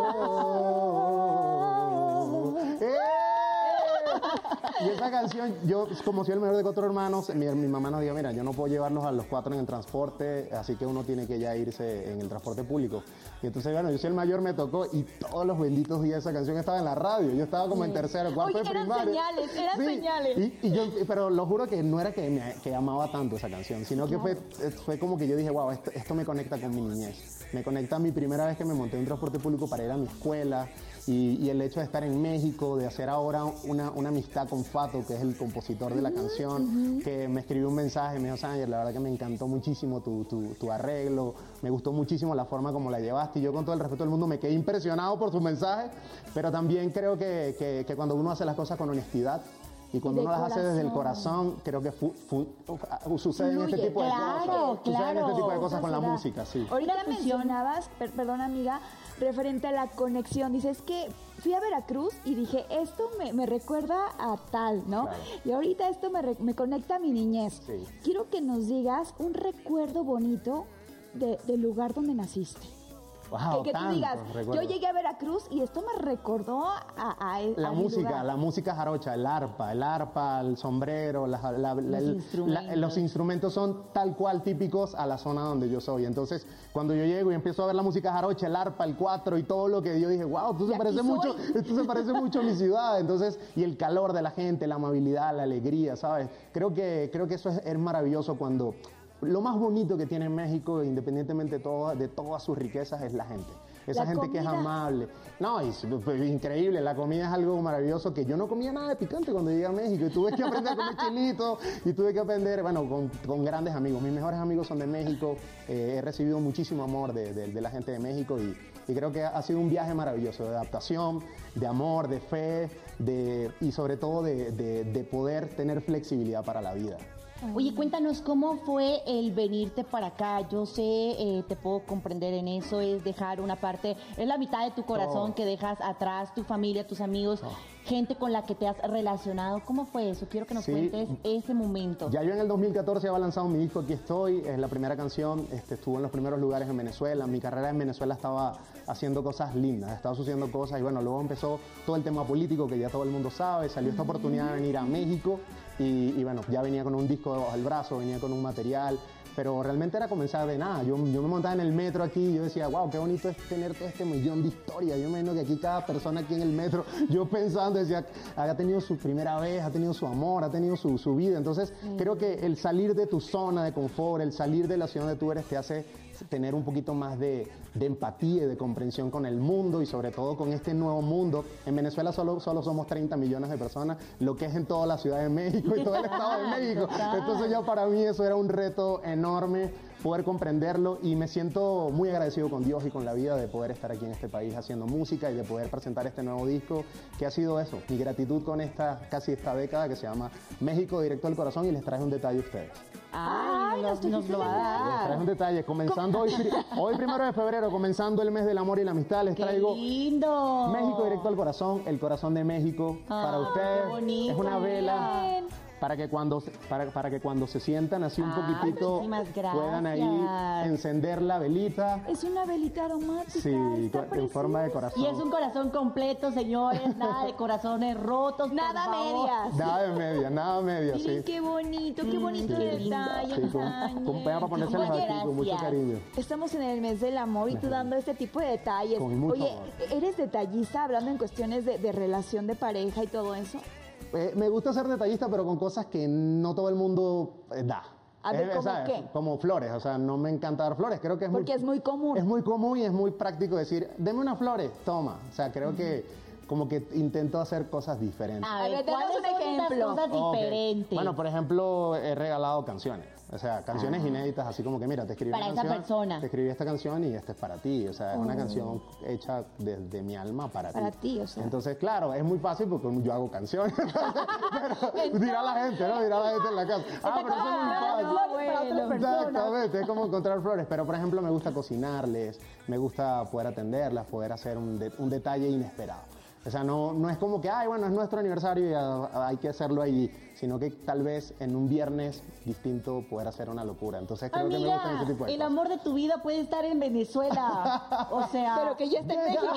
Oh, eh. Y esa canción, yo como soy el mayor de cuatro hermanos, mi, mi mamá nos dijo, mira, yo no puedo llevarlos a los cuatro en el transporte, así que uno tiene que ya irse en el transporte público. Y entonces, bueno, yo soy el mayor, me tocó y todos los benditos días esa canción estaba en la radio. Yo estaba como en tercero, cuarto Oye, de eran primaria. señales, eran señales. Y, y yo, pero lo juro que no era que, me, que amaba tanto esa canción, sino que fue, fue como que yo dije, wow, esto, esto me conecta con mi niñez. Me conecta a mi primera vez que me monté en un transporte público para ir a mi escuela. Y, y el hecho de estar en México, de hacer ahora una, una amistad con Fato, que es el compositor de la canción, que me escribió un mensaje, me dijo, Sánger, la verdad que me encantó muchísimo tu, tu, tu arreglo, me gustó muchísimo la forma como la llevaste. Y yo con todo el respeto del mundo me quedé impresionado por su mensaje, pero también creo que, que, que cuando uno hace las cosas con honestidad, y cuando De uno las hace desde el corazón. corazón, creo que fu- fu- uh, suceden este tipo de claro, cosas. Suceden este claro. tipo de cosas con la música, sí. Ahorita mencionabas, per- perdón amiga, referente a la conexión. Dices que fui a Veracruz y dije, esto me, me recuerda a tal, ¿no? Claro. Y ahorita esto me, re- me conecta a mi niñez. Sí. Quiero que nos digas un recuerdo bonito de- del lugar donde naciste. Wow, que, que tú digas, recuerdos. yo llegué a Veracruz y esto me recordó a, a, a La música, lugar. la música jarocha, el arpa, el arpa, el sombrero, la- la- la- el- instrumentos. la- los instrumentos son tal cual típicos a la zona donde yo soy. Entonces, cuando yo llego y empiezo a ver la música jarocha, el arpa, el cuatro y todo lo que yo dije, wow, esto se parece soy. mucho, esto se parece mucho a mi ciudad. Entonces, y el calor de la gente, la amabilidad, la alegría, ¿sabes? Creo que, creo que eso es, es maravilloso cuando lo más bonito que tiene México, independientemente de, todo- de todas sus riquezas, es la gente. Esa La gente que es amable. No, es pues, increíble. La comida es algo maravilloso que yo no comía nada de picante cuando llegué a México y tuve que aprender a comer chilito y tuve que aprender, bueno, con, con grandes amigos. Mis mejores amigos son de México. eh, he recibido muchísimo amor de, de- de la gente de México y, y creo que ha sido un viaje maravilloso de adaptación, de amor, de fe de, y sobre todo de poder tener flexibilidad para la vida. Oye, cuéntanos cómo fue el venirte para acá. Yo sé, eh, te puedo comprender en eso, es dejar una parte, es la mitad de tu corazón Todo. que dejas atrás, tu familia, tus amigos, gente con la que te has relacionado. ¿Cómo fue eso? Quiero que nos Sí. cuentes ese momento. Ya yo en el 2014 había lanzado mi disco Aquí estoy, es la primera canción, este, estuvo en los primeros lugares en Venezuela, mi carrera en Venezuela estaba haciendo cosas lindas, estaba sucediendo cosas y bueno, luego empezó todo el tema político que ya todo el mundo sabe, salió esta oportunidad de venir a México y, y bueno, ya venía con un disco debajo del brazo, venía con un material, pero realmente era comenzar de nada. Yo, yo me montaba en el metro aquí y yo decía, wow, qué bonito es tener todo este millón de historias. Yo me imagino que aquí cada persona aquí en el metro, yo pensando, decía, ha tenido su primera vez, ha tenido su amor, ha tenido su, su vida. Entonces, creo que el salir de tu zona de confort, el salir de la ciudad donde tú eres, te hace tener un poquito más de, de empatía y de comprensión con el mundo y sobre todo con este nuevo mundo. En Venezuela solo, solo somos 30 millones de personas, lo que es en toda la Ciudad de México y todo el Estado de México. Entonces ya para mí eso era un reto enorme poder comprenderlo y me siento muy agradecido con Dios y con la vida de poder estar aquí en este país haciendo música y de poder presentar este nuevo disco que ha sido eso, mi gratitud con esta casi esta década que se llama México Directo al Corazón y les traje un detalle a ustedes. Ay, nos, nos lo va a Les traje dar. un detalle, comenzando hoy, hoy primero de febrero, comenzando el mes del amor y la amistad, les ¡Qué traigo lindo! México directo al corazón, el corazón de México para Ay, ustedes. qué bonito, es una vela Bien. Para que cuando se- para, para que cuando se sientan así un Ay, poquitito muchísimas puedan ahí encender la velita. Es una velita aromática. Sí, en forma de corazón. Y es un corazón completo, señores, nada de corazones rotos. Nada medias. Nada de media, nada de media, Miren sí. qué bonito, qué Mm, bonito lindo. detalle. Sí, con, con pega para aquí con mucho cariño. Estamos en el mes del amor y tú dando este tipo de detalles. Con mucho Oye, amor. ¿eres detallista hablando en cuestiones de, de relación de pareja y todo eso? Eh, me gusta ser detallista, pero con cosas que no todo el mundo eh, da. A ver, Eh, ¿cómo ¿sabes? qué? Como flores, o sea, no me encanta dar flores, creo que es Porque muy... es muy común. Es muy común y es muy práctico decir, deme unas flores, toma. O sea, creo que como que intento hacer cosas diferentes. A ver, danos ¿cuáles un ejemplo. cosas diferentes? Bueno, por ejemplo, he regalado canciones. O sea, canciones inéditas, así como que, mira, te escribí Para una esa canción. persona. Te escribí esta canción y esta es para ti. O sea, es una canción hecha desde mi alma para, Para ti, o sea. Entonces, claro, es muy fácil porque yo hago canciones. pero dirá la gente, ¿no? Dirá la gente en la casa. Ah, pero eso es muy fácil. Exactamente, es como encontrar flores. Pero, por ejemplo, me gusta cocinarles, me gusta poder atenderlas, poder hacer un, de- un detalle inesperado. O sea, no, no es como que, ay, bueno, es nuestro aniversario y ah, hay que hacerlo allí, sino que tal vez en un viernes distinto poder hacer una locura. Entonces creo que me Amiga, gusta ese tipo de el cosas. amor de tu vida puede estar en Venezuela. O sea, Pero que ya está en México.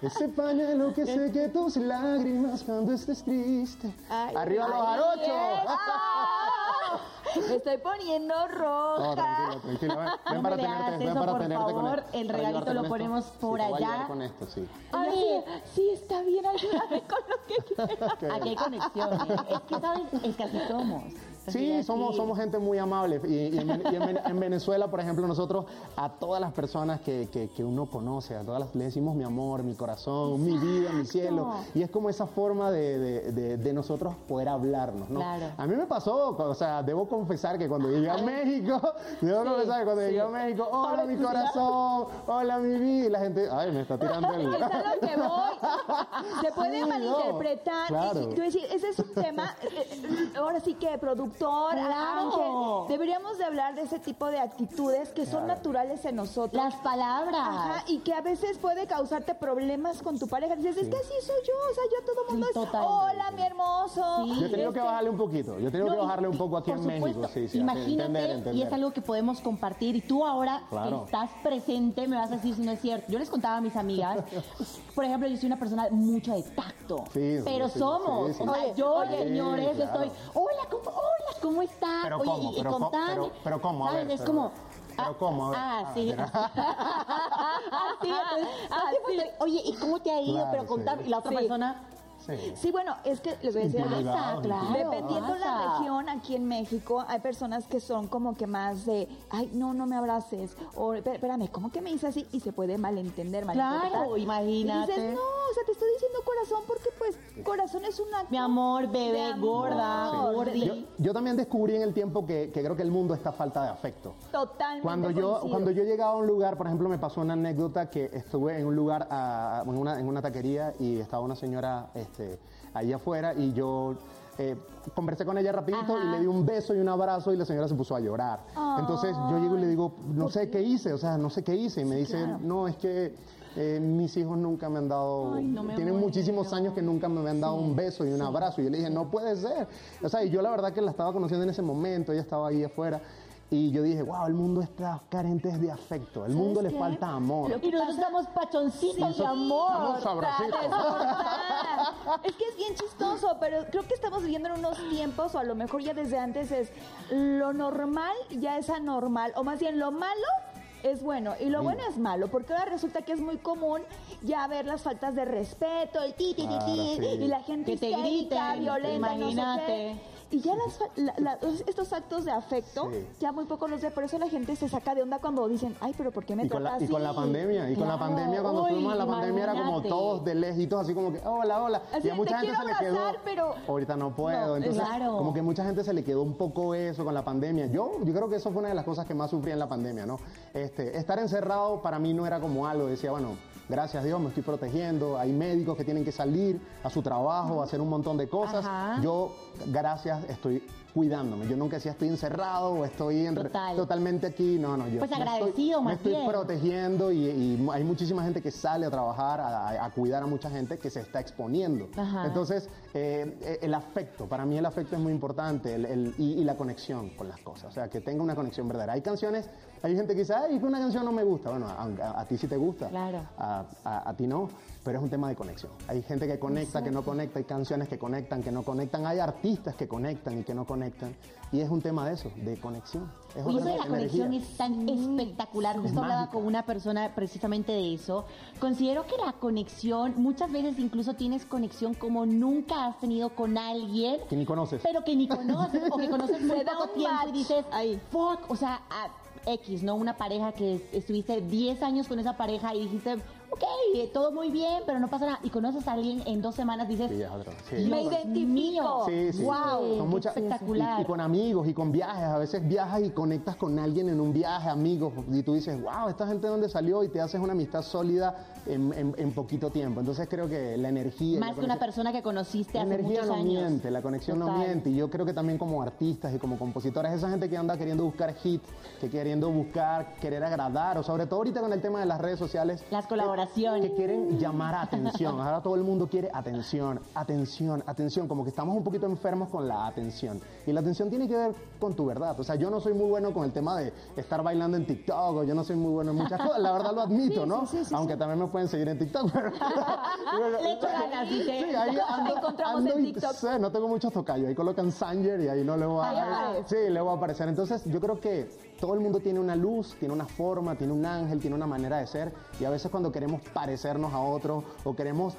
Ese pañuelo que seque tus lágrimas cuando estés triste. Ay, Arriba los ay, jarochos. Me estoy poniendo No, roja. tranquilo, tranquilo. Ven, ven No para tenerte, ven eso, para por tenerte favor. El para regalito lo esto. ponemos Sí, por allá. con esto, sí. a ver, sí, está bien, ayúdame con lo que quieras. Aquí hay conexión. Es que, ¿sabes? Es que así somos. Sí, somos, sí. somos gente muy amable. Y, y en, y en en Venezuela, por ejemplo, nosotros a todas las personas que, que- que uno conoce, a todas las, le decimos mi amor, mi corazón, mi vida, mi cielo. Y es como esa forma de, de- de- de nosotros poder hablarnos, ¿no? Claro. A mí me pasó, o sea, debo confesar que cuando llegué a México, debo confesar que cuando llegué a México, hola mi corazón, hola mi vida, y la gente, ay, me está tirando el... Es a lo que voy. Se puede Sí, no, malinterpretar. claro. Y, quiero decir, ese es un tema. eh, Ahora sí que productor, Claro. Ángel, deberíamos de hablar de ese tipo de actitudes que son naturales en nosotros. Las palabras. Ajá, y que a veces puede causarte problemas con tu pareja. Dices, es que así soy yo, o sea, yo todo el mundo Sí, es, total. hola, mi hermoso. Sí. Yo he tenido que bajarle un poquito, yo he tenido No, que bajarle un poco aquí por en México, sí, sí, Imagínate, entender, y es algo que podemos compartir. Y tú ahora Claro. que estás presente, me vas a decir si no es cierto. Yo les contaba a mis amigas, por ejemplo, yo soy una persona mucho de tacto. Sí, sí, pero sí, somos. sí, sí. O sea, yo, oye, señores, claro. estoy, hola, ¿cómo, hola, ¿cómo estás? Pero Oye, ¿cómo? y, y Pero ¿cómo? contame. Pero- pero ¿cómo? A ¿Sabes? ver, es pero- como... pero ah, ¿cómo? A ver. Ah, Ah, sí. entonces, pues, Oye, ¿y cómo te ha ido? Claro, pero sí. contame. Y la otra Sí. persona... Sí. Sí, bueno, es que les voy a decir claro. Dependiendo la pasa. región, aquí en México hay personas que son como que más de, ay, no, no me abraces, o "Espé- espérame, ¿cómo que me dices así? Y se puede malentender, malinterpretar. Claro, imagínate. Y dices, no, o sea, te estoy diciendo corazón porque pues corazón es una... Mi amor, bebé, amor. gorda, gordi. Yo, yo también descubrí en el tiempo que, que creo que el mundo está a falta de afecto. Totalmente Cuando yo, coincido. cuando yo llegaba a un lugar, por ejemplo, me pasó una anécdota que estuve en un lugar, ah, en, una, en una taquería y estaba una señora este, ahí afuera y yo eh, conversé con ella rapidito Ajá. y le di un beso y un abrazo y la señora se puso a llorar. Entonces yo llego y le digo, no sé qué hice, o sea, no sé qué hice. Y me dice, no, es que eh, mis hijos nunca me han dado, Ay, no me tienen muchísimos años que nunca me han dado un beso y un abrazo. Y yo le dije, no puede ser. O sea, y yo la verdad que la estaba conociendo en ese momento, ella estaba ahí afuera. Y yo dije, wow, el mundo está carente de afecto, el mundo le qué? falta amor. Y nosotros estamos pachoncitos de amor. Es que es bien chistoso, pero creo que estamos viviendo en unos tiempos, o a lo mejor ya desde antes es lo normal ya es anormal, o más bien lo malo es bueno y lo bueno es malo, porque ahora resulta que es muy común ya ver las faltas de respeto, el ti, ti, ti, Claro, ti, sí. y la gente Que te griten, violenta, y no sé imagínate. qué. Y ya las la- la- estos actos de afecto, Sí. ya muy poco los ve, por eso la gente se saca de onda cuando dicen, ay, pero ¿por qué me Y con, la, y con la así?" pandemia, y con la Claro, pandemia, cuando fuimos a la pandemia era como todos de lejitos, así como que, hola, hola. Así y a mucha "Te gente se le quedó, pero- ahorita no puedo. No, Entonces, claro. como que mucha gente se le quedó un poco eso con la pandemia. Yo, yo creo que eso fue una de las cosas que más sufrí en la pandemia, ¿no? Este, estar encerrado para mí no era como algo, decía, bueno, gracias a Dios me estoy protegiendo, hay médicos que tienen que salir a su trabajo, a hacer un montón de cosas. Ajá. Yo, gracias, estoy cuidándome. Yo nunca decía estoy encerrado o estoy en- Total. totalmente aquí. No, no, yo Pues me estoy- agradecido, me más estoy protegiendo y, y hay muchísima gente que sale a trabajar, a, cuidar a mucha gente que se está exponiendo. Ajá. Entonces, eh, eh, el afecto, para mí el afecto es muy importante el- el- y, y la conexión con las cosas, o sea, que tenga una conexión verdadera. Hay canciones, hay gente que dice, ay, es que una canción no me gusta. Bueno, a, a- a ti sí te gusta, Claro. a, a- a ti no, pero es un tema de conexión. Hay gente que conecta, que no conecta, hay canciones que conectan, que no conectan, hay artistas que conectan y que no conectan. Y es un tema de eso, de conexión. Es Y eso de la energía. conexión es tan espectacular. Justo hablaba mágica. con una persona precisamente de eso. Considero que la conexión, muchas veces incluso tienes conexión como nunca has tenido con alguien, Que ni conoces. pero que ni conoces o que conoces muy poco un tiempo y dices, ahí. fuck, o sea, a X, ¿no? Una pareja que estuviste 10 años con esa pareja y dijiste, ok, eh, todo muy bien, pero no pasa nada. Y conoces a alguien en dos semanas, dices, Sí, sí. Me identifico. mío, Sí, sí. wow, Son muchas- espectacular. Y, y con amigos y con viajes. A veces viajas y conectas con alguien en un viaje, amigos, y tú dices, wow, esta gente de dónde salió y te haces una amistad sólida en, en- en poquito tiempo. Entonces creo que la energía... la Más que una persona que conociste la hace energía muchos no años. miente, la conexión no miente. Y yo creo que también como artistas y como compositores, esa gente que anda queriendo buscar hits, que queriendo buscar, querer agradar, o sobre todo ahorita con el tema de las redes sociales. Las que- Que, quieren llamar atención. Ahora todo el mundo quiere atención, atención, atención. Como que estamos un poquito enfermos con la atención. Y la atención tiene que ver con tu verdad. O sea, yo no soy muy bueno con el tema de estar bailando en TikTok, o yo no soy muy bueno en muchas cosas. La verdad lo admito, ¿no? sí, sí, sí, Aunque también me pueden seguir en TikTok. pero- Le echo ganas. Sí, ahí ando, encontramos ando en y- TikTok. sí, no tengo muchos tocayos. Ahí colocan Sanger y ahí no le voy a Ahí. Sí, le voy a aparecer. Entonces, yo creo que todo el mundo tiene una luz, tiene una forma, tiene un ángel, tiene una manera de ser. Y a veces cuando queremos parecernos a otro o queremos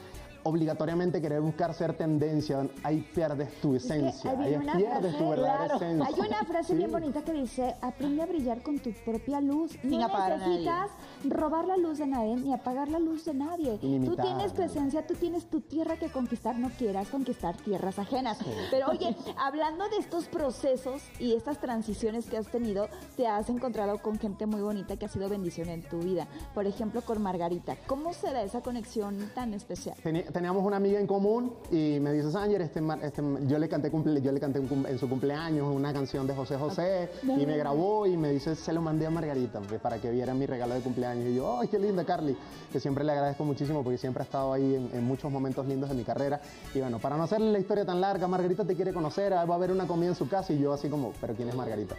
obligatoriamente querer buscar ser tendencia, ahí pierdes tu Es que esencia, ahí pierdes frase- tu verdadera claro, esencia. Hay una frase Sí. bien bonita que dice, aprende a brillar con tu propia luz. Sin no apagar a nadie. Robar la luz de nadie ni apagar la luz de nadie. Tú tienes tu esencia, tú tienes tu tierra que conquistar, no quieras conquistar tierras ajenas. Pero oye, hablando de estos procesos y estas transiciones que has tenido, te has encontrado con gente muy bonita que ha sido bendición en tu vida. Por ejemplo, con Margarita. ¿Cómo se da esa conexión tan especial? Teníamos una amiga en común y me dice Sanger, este, este yo le canté, cumple- yo le canté un en su cumpleaños una canción de José José y me grabó y me dice, se lo mandé a Margarita pues, para que viera mi regalo de cumpleaños. Y yo, ¡ay, qué linda, Carly! Que siempre le agradezco muchísimo porque siempre ha estado ahí en, en muchos momentos lindos de mi carrera. Y bueno, para no hacerle la historia tan larga, Margarita te quiere conocer, ah, va a haber una comida en su casa y yo así como, ¿pero quién es Margarita?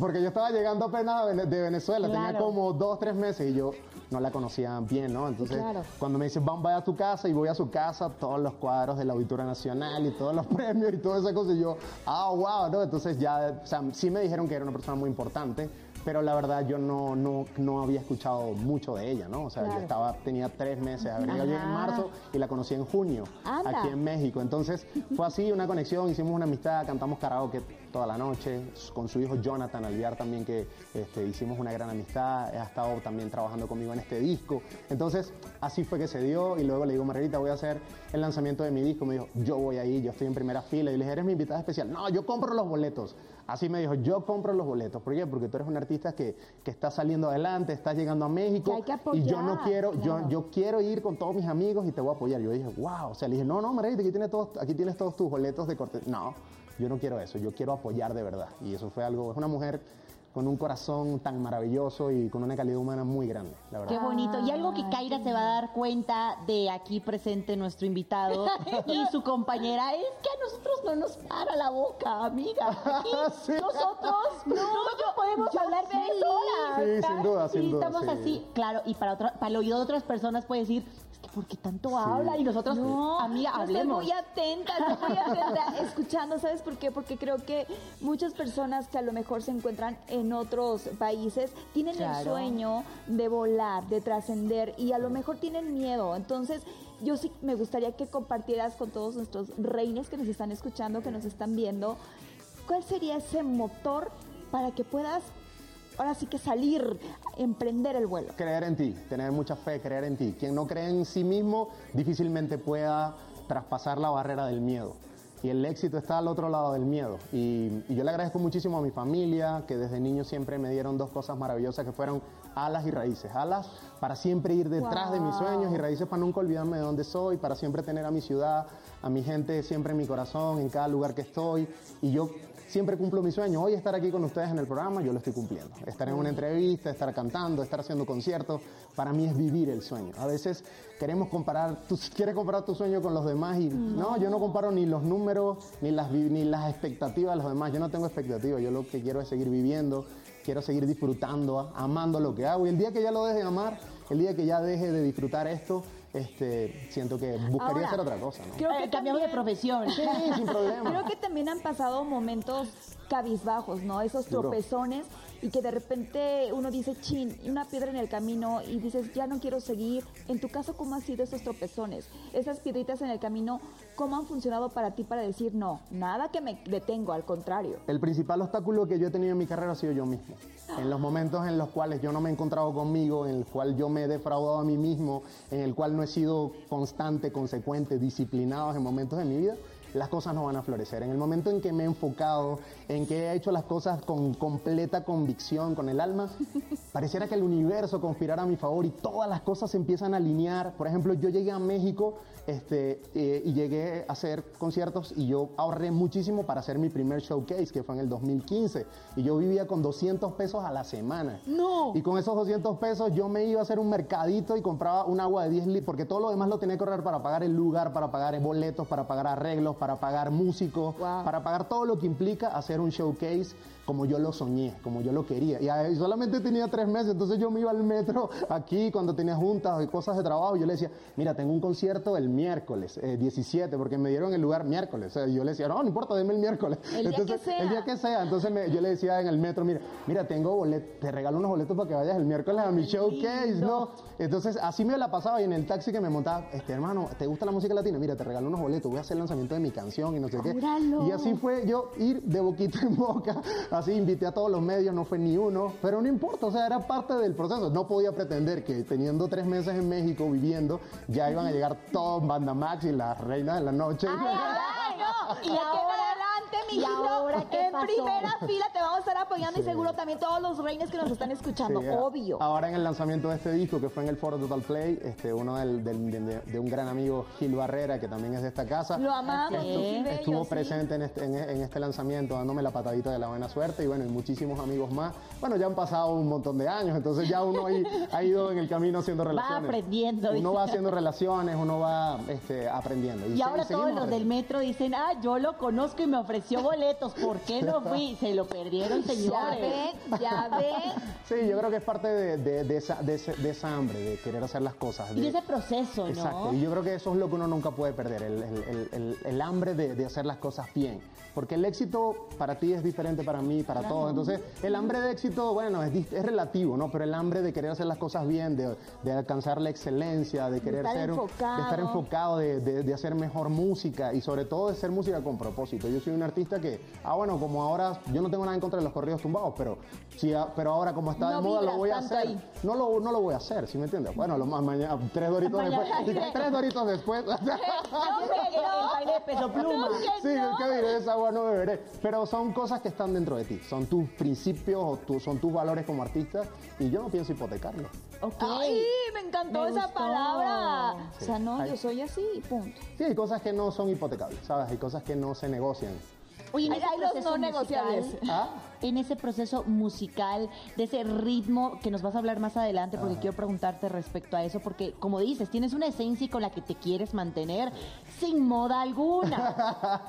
Porque yo estaba llegando apenas de Vene- de Venezuela, tenía Claro. como dos, tres meses y yo no la conocía bien, ¿no? Entonces, Claro. cuando me dicen, van, vaya a tu casa y voy a su casa, todos los cuadros del Auditorio Nacional y todos los premios y toda esa cosa, y yo, ah, wow, ¿no? Entonces ya, o sea, sí me dijeron que era una persona muy importante, pero la verdad yo no, no, no había escuchado mucho de ella, ¿no? O sea, yo estaba, tenía tres meses, habría Ajá. llegado en marzo y la conocí en junio, Anda. aquí en México. Entonces, fue así, una conexión, hicimos una amistad, cantamos karaoke toda la noche, con su hijo Jonathan Alviar también, que este, hicimos una gran amistad, ha estado también trabajando conmigo en este disco. Entonces, así fue que se dio y luego le digo, Margarita, voy a hacer el lanzamiento de mi disco. Me dijo, yo voy ahí, yo estoy en primera fila. Y le dije, eres mi invitada especial. No, yo compro los boletos. Así me dijo, yo compro los boletos. ¿Por qué? Porque tú eres un artista que, que está saliendo adelante, estás llegando a México. Hay que y yo no apoyar, quiero, claro. yo, yo quiero ir con todos mis amigos y te voy a apoyar. Yo dije, wow. O sea, le dije, no, no, Margarita, aquí tienes todos, aquí tienes todos tus boletos de corte. No, yo no quiero eso, yo quiero apoyar de verdad. Y eso fue algo, es una mujer con un corazón tan maravilloso y con una calidad humana muy grande, la verdad. Qué bonito. Y algo que Ay, Kaira se va a dar cuenta de aquí presente nuestro invitado y su compañera es que a nosotros no nos para la boca, amiga. Aquí Sí. Nosotros no, podemos yo hablar feliz. seis horas. Sí, sin duda, sin y duda, estamos sí. así, claro, y para, otra, para el oído de otras personas puede decir, es que ¿por qué tanto habla? Y nosotros, amiga, yo hablemos. Estoy muy atenta, estoy muy atenta, escuchando, ¿sabes por qué? Porque creo que muchas personas que a lo mejor se encuentran en otros países tienen el sueño de volar, de trascender y a lo mejor tienen miedo. Entonces, yo sí me gustaría que compartieras con todos nuestros reines que nos están escuchando, que nos están viendo, ¿cuál sería ese motor para que puedas ahora sí que salir, emprender el vuelo? creer en ti, tener mucha fe, creer en ti. Quien no cree en sí mismo difícilmente pueda traspasar la barrera del miedo. Y el éxito está al otro lado del miedo. Y, y yo le agradezco muchísimo a mi familia, que desde niño siempre me dieron dos cosas maravillosas, que fueron alas y raíces. Alas para siempre ir detrás de mis sueños y raíces para nunca olvidarme de dónde soy, para siempre tener a mi ciudad, a mi gente siempre en mi corazón, en cada lugar que estoy. Y yo siempre cumplo mi sueño. Hoy estar aquí con ustedes en el programa, yo lo estoy cumpliendo. Estar en una entrevista, estar cantando, estar haciendo conciertos, para mí es vivir el sueño. A veces queremos comparar, tú quieres comparar tu sueño con los demás y no, yo no comparo ni los números, ni las, ni las expectativas de los demás. Yo no tengo expectativas, yo lo que quiero es seguir viviendo, quiero seguir disfrutando, amando lo que hago. Y el día que ya lo deje de amar, el día que ya deje de disfrutar esto, este, siento que buscaría Ahora, hacer otra cosa. ¿no? Creo que Eh, cambiamos de profesión. Sí, sin problema. Creo que también han pasado momentos cabizbajos, ¿no? Esos Duro. Y que de repente uno dice, chin, una piedra en el camino y dices, ya no quiero seguir. En tu caso, ¿cómo han sido esos tropezones? Esas piedritas en el camino, ¿cómo han funcionado para ti para decir, no, nada que me detengo, al contrario? El principal obstáculo que yo he tenido en mi carrera ha sido yo mismo. En los momentos en los cuales yo no me he encontrado conmigo, en el cual yo me he defraudado a mí mismo, en el cual no he sido constante, consecuente, disciplinado en momentos de mi vida, las cosas no van a florecer. En el momento en que me he enfocado, en que he hecho las cosas con completa convicción, con el alma, pareciera que el universo conspirara a mi favor y todas las cosas se empiezan a alinear. Por ejemplo, yo llegué a México este, eh, y llegué a hacer conciertos y yo ahorré muchísimo para hacer mi primer showcase, que fue en el 2015. Y yo vivía con 200 pesos a la semana. No. Y con esos 200 pesos yo me iba a hacer un mercadito y compraba un agua de 10 litros, porque todo lo demás lo tenía que correr para pagar el lugar, para pagar boletos, para pagar arreglos, para pagar músicos, Wow. para pagar todo lo que implica hacer un showcase como yo lo soñé, como yo lo quería. Y ahí solamente tenía tres meses, entonces yo me iba al metro aquí cuando tenía juntas y cosas de trabajo. Yo le decía, mira, tengo un concierto el miércoles, eh, 17, porque me dieron el lugar miércoles. O sea, yo le decía, no, no importa, deme el miércoles. El día que sea. El día que sea. Entonces me- yo le decía en el metro, mira, mira, tengo boletos, te regalo unos boletos para que vayas el miércoles a mi showcase, ¿no? Entonces así me la pasaba y en el taxi que me montaba, este hermano, ¿te gusta la música latina? Mira, te regalo unos boletos, voy a hacer el lanzamiento de mi canción y no sé qué. Y así fue yo ir de boquita en boca, así invité a todos los medios, no fue ni uno, pero no importa, o sea, era parte del proceso. No podía pretender que teniendo tres meses en México viviendo, ya iban a llegar todos Banda Max y las reinas de la noche. Ay, no. ¿Y ahora? adelante, ¿Y ahora qué en pasó? primera fila te vamos a estar apoyando y seguro también todos los reines que nos están escuchando, Sí, obvio. Ahora en el lanzamiento de este disco, que fue en el Foro Total Play, este, uno del- del- de, de- un gran amigo, Gil Barrera, que también es de esta casa. Lo amamos, Sí. Estuvo presente en este, en, en este lanzamiento, dándome la patadita de la buena suerte y bueno, y muchísimos amigos más. Bueno, ya han pasado un montón de años, entonces ya uno ahí ha ido en el camino haciendo relaciones. aprendiendo, Uno dice. va haciendo relaciones, uno va este, aprendiendo. Y se- ahora todos los del metro dicen, ah, yo lo conozco y me ofreció boletos, ¿por qué no fui? Se lo perdieron, Ya señores. ven, ya ven. Sí, yo creo que es parte de, de- de esa, de, ese- esa hambre, de querer hacer las cosas. Y de ese proceso, ¿no? Exacto, y yo creo que eso es lo que uno nunca puede perder, el, el- el- el- el hambre de, hacer las cosas bien. Porque el éxito para ti es diferente para mí, para todos. Entonces, el hambre de éxito, bueno, es, es relativo, ¿no? Pero el hambre de querer hacer las cosas bien, de, alcanzar la excelencia, de querer estar ser, enfocado. de estar enfocado, de hacer mejor música y sobre todo de hacer música con propósito. Yo soy un artista que, ah, bueno, como ahora, yo no tengo nada en contra de los corridos tumbados, pero, sí, ah, pero ahora como está No de moda, lo voy a hacer. ahí. No lo, no lo voy a hacer, ¿sí me entiendes? Bueno, lo más mañana, tres doritos Mañana. después. tres doritos después. El baile de peso pluma. sí, ¿qué diré? Esa agua no beberé. Pero son cosas que están dentro de ti. Son tus principios o tu- son tus valores como artista y yo no pienso hipotecarlos. Ok. Ay, me encantó Me esa gustó. palabra. Sí. O sea, no, Ay. yo soy así, punto. Sí, hay cosas que no son hipotecables, ¿sabes? Hay cosas que no se negocian. Oye, en Hay- los no negociables. ¿Ah? En ese proceso musical, de ese ritmo que nos vas a hablar más adelante, porque quiero preguntarte respecto a eso, porque como dices, tienes una esencia con la que te quieres mantener sin moda alguna.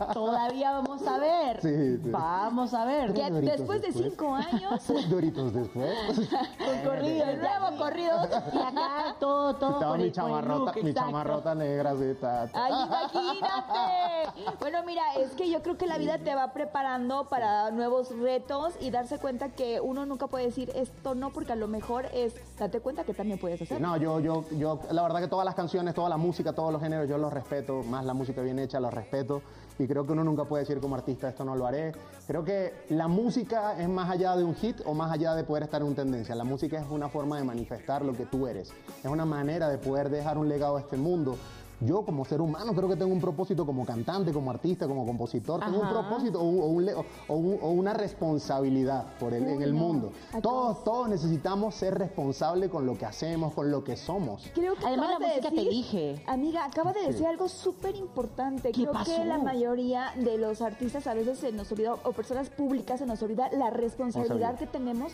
Todavía vamos a ver. Sí, sí. Vamos a ver. Después de cinco años, Tres doritos después. Con corrido, el nuevo corrido. Y acá todo, todo. Estaba mi el- chamarrota, look, mi chamarrota negra ta, ta. Ay, imagínate. Bueno, mira, es que yo creo que la vida te va preparando para nuevos retos y darse cuenta que uno nunca puede decir esto no, porque a lo mejor es date cuenta que también puedes hacer. No, yo, yo, yo, la verdad que todas las canciones, toda la música, todos los géneros, yo los respeto, más la música bien hecha, los respeto. Y creo que uno nunca puede decir como artista, esto no lo haré. Creo que la música es más allá de un hit o más allá de poder estar en una tendencia. La música es una forma de manifestar lo que tú eres. Es una manera de poder dejar un legado a este mundo. Yo como ser humano creo que tengo un propósito como cantante, como artista, como compositor. Tengo un propósito o, un- o un le- o un- o una responsabilidad por el, en el mundo. A Todos, todos necesitamos ser responsables con lo que hacemos, con lo que somos. Creo que Además, la de música te decir- elige. Amiga, acaba de decir algo súper importante. ¿Qué Creo pasó? que la mayoría de los artistas a veces se nos olvida, o personas públicas se nos olvida la responsabilidad Responsabilidad. que tenemos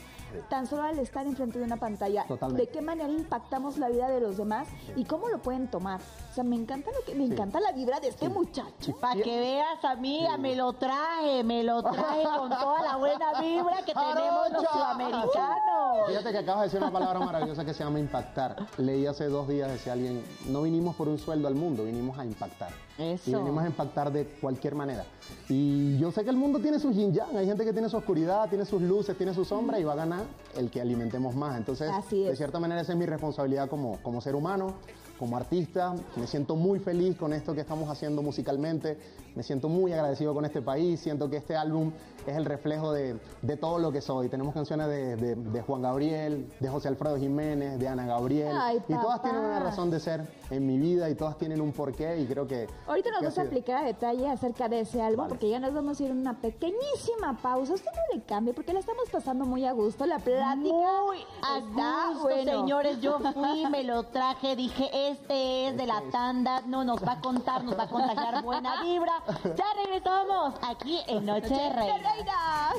tan solo al estar enfrente de una pantalla. Totalmente. De qué manera impactamos la vida de los demás y cómo lo pueden tomar. O sea, me encanta lo que me encanta la vibra de este muchacho. Para que veas, amiga, me lo traje, me lo traje con toda la buena vibra que tenemos los sudamericanos. Fíjate que acabas de decir una palabra maravillosa que se llama impactar. Leí hace dos días, decía alguien, no vinimos por un sueldo al mundo, vinimos a impactar. Eso. Y venimos a impactar de cualquier manera. Y yo sé que el mundo tiene su yin yang, hay gente que tiene su oscuridad, tiene sus luces, tiene su sombra y va a ganar el que alimentemos más. Entonces, Así es. de cierta manera esa es mi responsabilidad como, como ser humano, como artista. Me siento muy feliz con esto que estamos haciendo musicalmente. Me siento muy agradecido con este país. Siento que este álbum es el reflejo de, de todo lo que soy. Tenemos canciones de, de- de Juan Gabriel, de José Alfredo Jiménez, de Ana Gabriel. Ay, y todas tienen una razón de ser en mi vida y todas tienen un porqué y creo que... Ahorita nos vas a explicar a detalle acerca de ese álbum, Vale. porque ya nos vamos a ir a una pequeñísima pausa. Usted no le cambie, porque la estamos pasando muy a gusto. La plática Muy a está gusto, bueno. señores. Yo fui, me lo traje, dije, este es de la tanda, no nos va a contar, nos va a contagiar buena vibra. Ya regresamos aquí en Noche de ¡De Reina.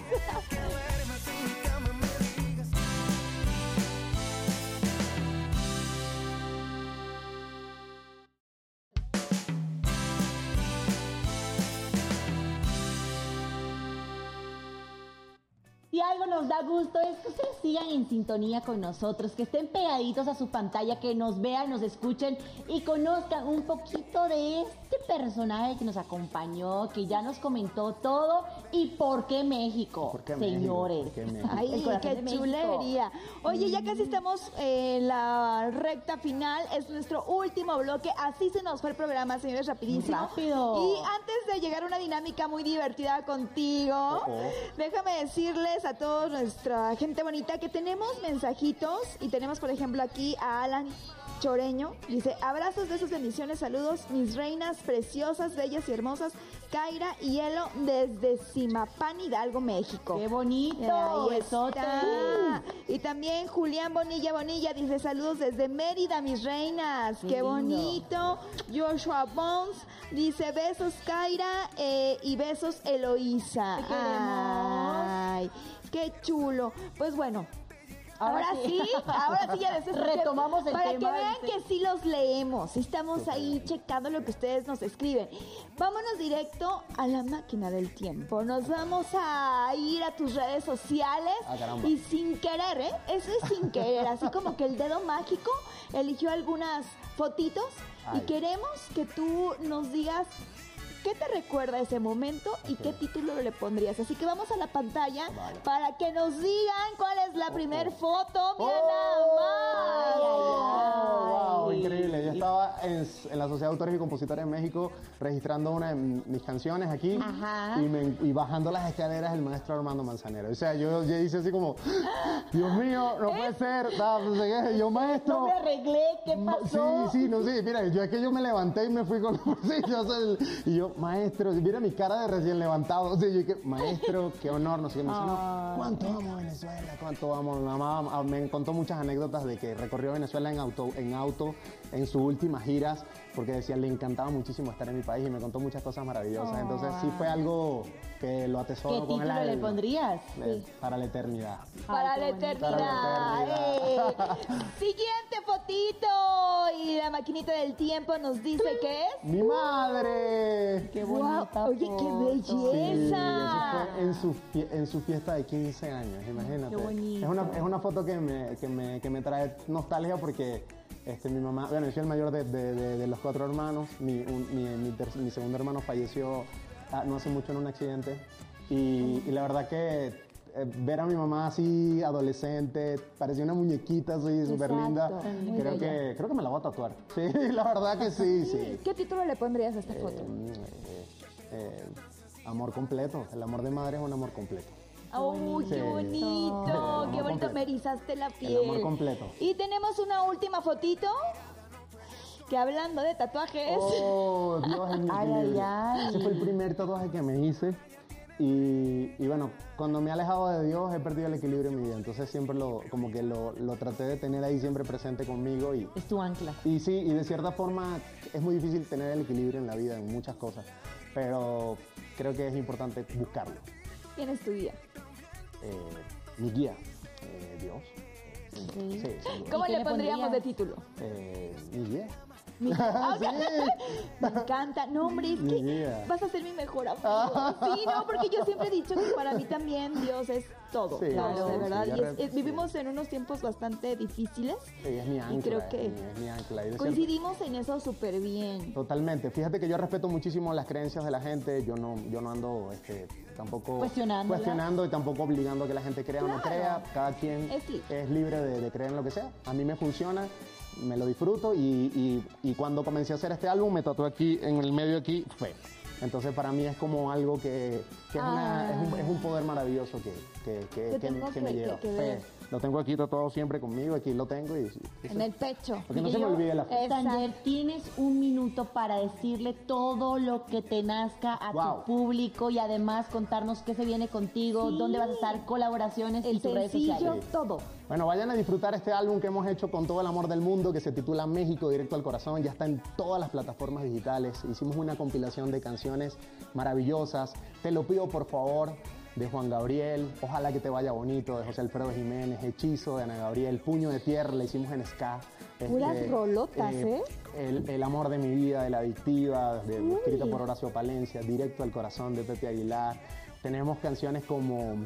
Si algo nos da gusto es que ustedes sigan en sintonía con nosotros, que estén pegaditos a su pantalla, que nos vean, nos escuchen y conozcan un poquito de este personaje que nos acompañó, que ya nos comentó todo y por qué México, ¿Por qué México? señores. ¿Por qué México? Ay, qué México. chulería. Oye, ya casi estamos en la recta final. Es nuestro último bloque. Así se nos fue el programa, señores, rapidísimo. Rápido. Y antes de llegar a una dinámica muy divertida contigo, déjame decirles a toda nuestra gente bonita que tenemos mensajitos y tenemos, por ejemplo, aquí a Alan. Choreño dice, abrazos de sus bendiciones, saludos, mis reinas preciosas, bellas y hermosas, Kaira y Hielo desde Simapán, Hidalgo, México. ¡Qué bonito! Ahí está. Y también Julián Bonilla Bonilla dice saludos desde Mérida, mis reinas. Qué, bonito. Joshua Bones dice besos Kaira eh, y besos Eloísa. Te queremos. Ay, qué chulo. Pues bueno. Ahora, Ahora sí, sí. ahora sí ya después Retomamos el para tema, que vean dice. que sí los leemos, estamos ahí checando lo que ustedes nos escriben. Vámonos directo a la máquina del tiempo. Nos vamos a ir a tus redes sociales Ah, y sin querer, ¿eh? Eso es sin querer, así como que el dedo mágico eligió algunas fotitos y queremos que tú nos digas qué te recuerda ese momento y qué título le pondrías. Así que vamos a la pantalla Vale. para que nos digan cuál es la primer foto. Mira Oh, nada más. wow, increíble. Yo estaba en, en la Sociedad de Autores y Compositores de México registrando una de mis canciones aquí Ajá. y, me- y bajando las escaleras el maestro Armando Manzanero. O sea, yo, yo hice así como, Dios mío, no puede ser. da, no sé qué. Yo, maestro. No me arreglé, ¿qué pasó? Sí, sí, no sé, mira, yo es que yo me levanté y me fui con sí, yo soy el- y yo, maestro, mira mi cara de recién levantado, o sea, yo dije, maestro, qué honor, no sé qué, me dice, no, ¿cuánto amo Venezuela? ¿Cuánto amo? Mamá me contó muchas anécdotas de que recorrió Venezuela en auto, en auto, en sus giras, porque decía, le encantaba muchísimo estar en mi país y me contó muchas cosas maravillosas, entonces sí fue algo que lo atesoro ¿Qué con el título le pondrías? Eh, Para la eternidad. Para la eternidad. Para la ¡eh! Siguiente fotito. Y la maquinita del tiempo nos dice que es. ¡Mi madre! Qué bonita Oye, qué foto. Sí, eso belleza. fue en su, en su fiesta de 15 años, imagínate. Qué bonito. Es una, es una foto que me, que, me, que me trae nostalgia porque este, mi mamá, bueno, yo soy el mayor de, de- de- de los cuatro hermanos, mi, un- mi, mi ter- mi segundo hermano falleció ah, no hace mucho en un accidente y, y la verdad que eh, ver a mi mamá así adolescente, parecía una muñequita así súper linda, creo bella. que, creo que me la voy a tatuar. Sí, la verdad que sí, sí. ¿Qué título le pondrías a esta foto? Eh, eh, eh, amor completo. El amor de madre es un amor completo. ¡Uy, qué Sí. bonito! ¡Qué bonito! completo. Me erizaste la piel. El amor completo. Y tenemos una última fotito. Que hablando de tatuajes. Oh, Dios en mi Ay, ay, ay. Ese fue el primer tatuaje que me hice. Y, y bueno, cuando me he alejado de Dios he perdido el equilibrio en mi vida. Entonces siempre lo, como que lo, lo traté de tener ahí siempre presente conmigo. Y, Es tu ancla. y sí, y de cierta forma es muy difícil tener el equilibrio en la vida, en muchas cosas. Pero creo que es importante buscarlo. ¿Quién es tu guía? Eh, mi guía, eh, Dios. Sí. ¿Cómo le pondríamos de título? Eh, mi guía. Ah. Sí. Me encanta. No, hombre, es que vas a ser mi mejor amigo. Sí, no, porque yo siempre he dicho que para mí también Dios es todo. Sí, claro, sí, de verdad. sí, y es- es- vivimos en unos tiempos bastante difíciles. Ella es mi ancla. Y creo que es mi, es mi ancla. Coincidimos en eso súper bien. Totalmente. Fíjate que yo respeto muchísimo las creencias de la gente. Yo no, yo no ando este, tampoco cuestionando y tampoco obligando a que la gente crea o no crea. Cada quien Es libre. es libre de, de creer en lo que sea. A mí me funciona. Me lo disfruto y, y- y cuando comencé a hacer este álbum me tatué aquí, en el medio aquí, fe. Entonces para mí es como algo que, que es, una- es un, es un poder maravilloso que, que, me lleva. Fe. Lo tengo aquí tatuado siempre conmigo, aquí lo tengo y, y- En el pecho. porque no Y se me olvide la fe. Tanger, tienes un minuto para decirle todo lo que te nazca a Wow. tu público y además contarnos qué se viene contigo, Sí. dónde vas a estar, colaboraciones y El tus redes sociales. todo. Bueno, vayan a disfrutar este álbum que hemos hecho con todo el amor del mundo, que se titula México Directo al Corazón. Ya está en todas las plataformas digitales. Hicimos una compilación de canciones maravillosas. Te lo pido por favor, de Juan Gabriel. Ojalá que te vaya bonito, de José Alfredo Jiménez. Hechizo, de Ana Gabriel. Puño de Tierra, la hicimos en ska. Puras rolotas, ¿eh? El, El amor de mi vida, de La Adictiva, de, escrita por Horacio Palencia. Directo al Corazón, de Pepe Aguilar. Tenemos canciones como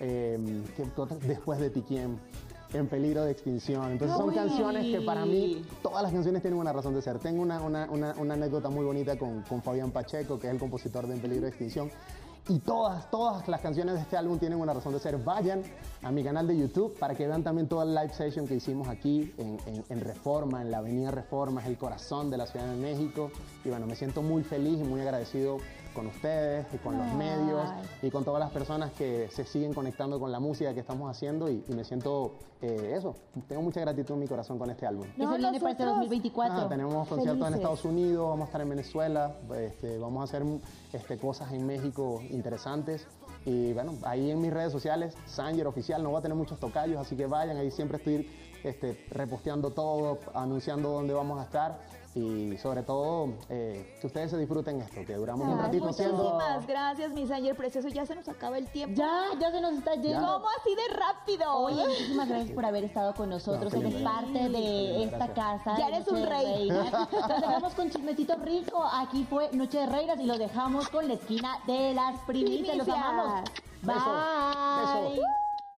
eh, ¿qué otra? Después de Tiquiem, En peligro de extinción. Entonces son Uy. canciones que para mí, todas las canciones tienen una razón de ser. Tengo una, una- una- una anécdota muy bonita con, con Fabián Pacheco, que es el compositor de En peligro de extinción. Y todas, todas las canciones de este álbum tienen una razón de ser. Vayan a mi canal de YouTube para que vean también toda la live session que hicimos aquí en, en- en Reforma, en la Avenida Reforma, es el corazón de la Ciudad de México. Y bueno, me siento muy feliz y muy agradecido con ustedes y con los Ay. medios y con todas las personas que se siguen conectando con la música que estamos haciendo y, y me siento eh, eso, tengo mucha gratitud en mi corazón con este álbum. ¿Qué No, se viene para este nosotros- 2024? Ah, tenemos conciertos en. Estados Unidos, vamos a estar en Venezuela, este, vamos a hacer este, cosas en México interesantes. Y bueno, ahí en mis redes sociales, Sanger Oficial, no voy a tener muchos tocayos, así que vayan, ahí siempre estoy este, reposteando todo, anunciando dónde vamos a estar y sobre todo eh, que ustedes se disfruten esto, que duramos un ratito haciendo... muchísimas gracias, mi Sanger precioso. Ya se nos acaba el tiempo. Ya, ya se nos está yendo. ¿Cómo así de rápido? Oye, muchísimas gracias por haber estado con nosotros. No, Eres parte de esta gracias. casa. Ya eres Noche un rey. Nos dejamos con chismecito rico. Aquí fue Noche de Reinas y lo dejamos con la esquina de las primicias. Los amamos. Bye. Beso.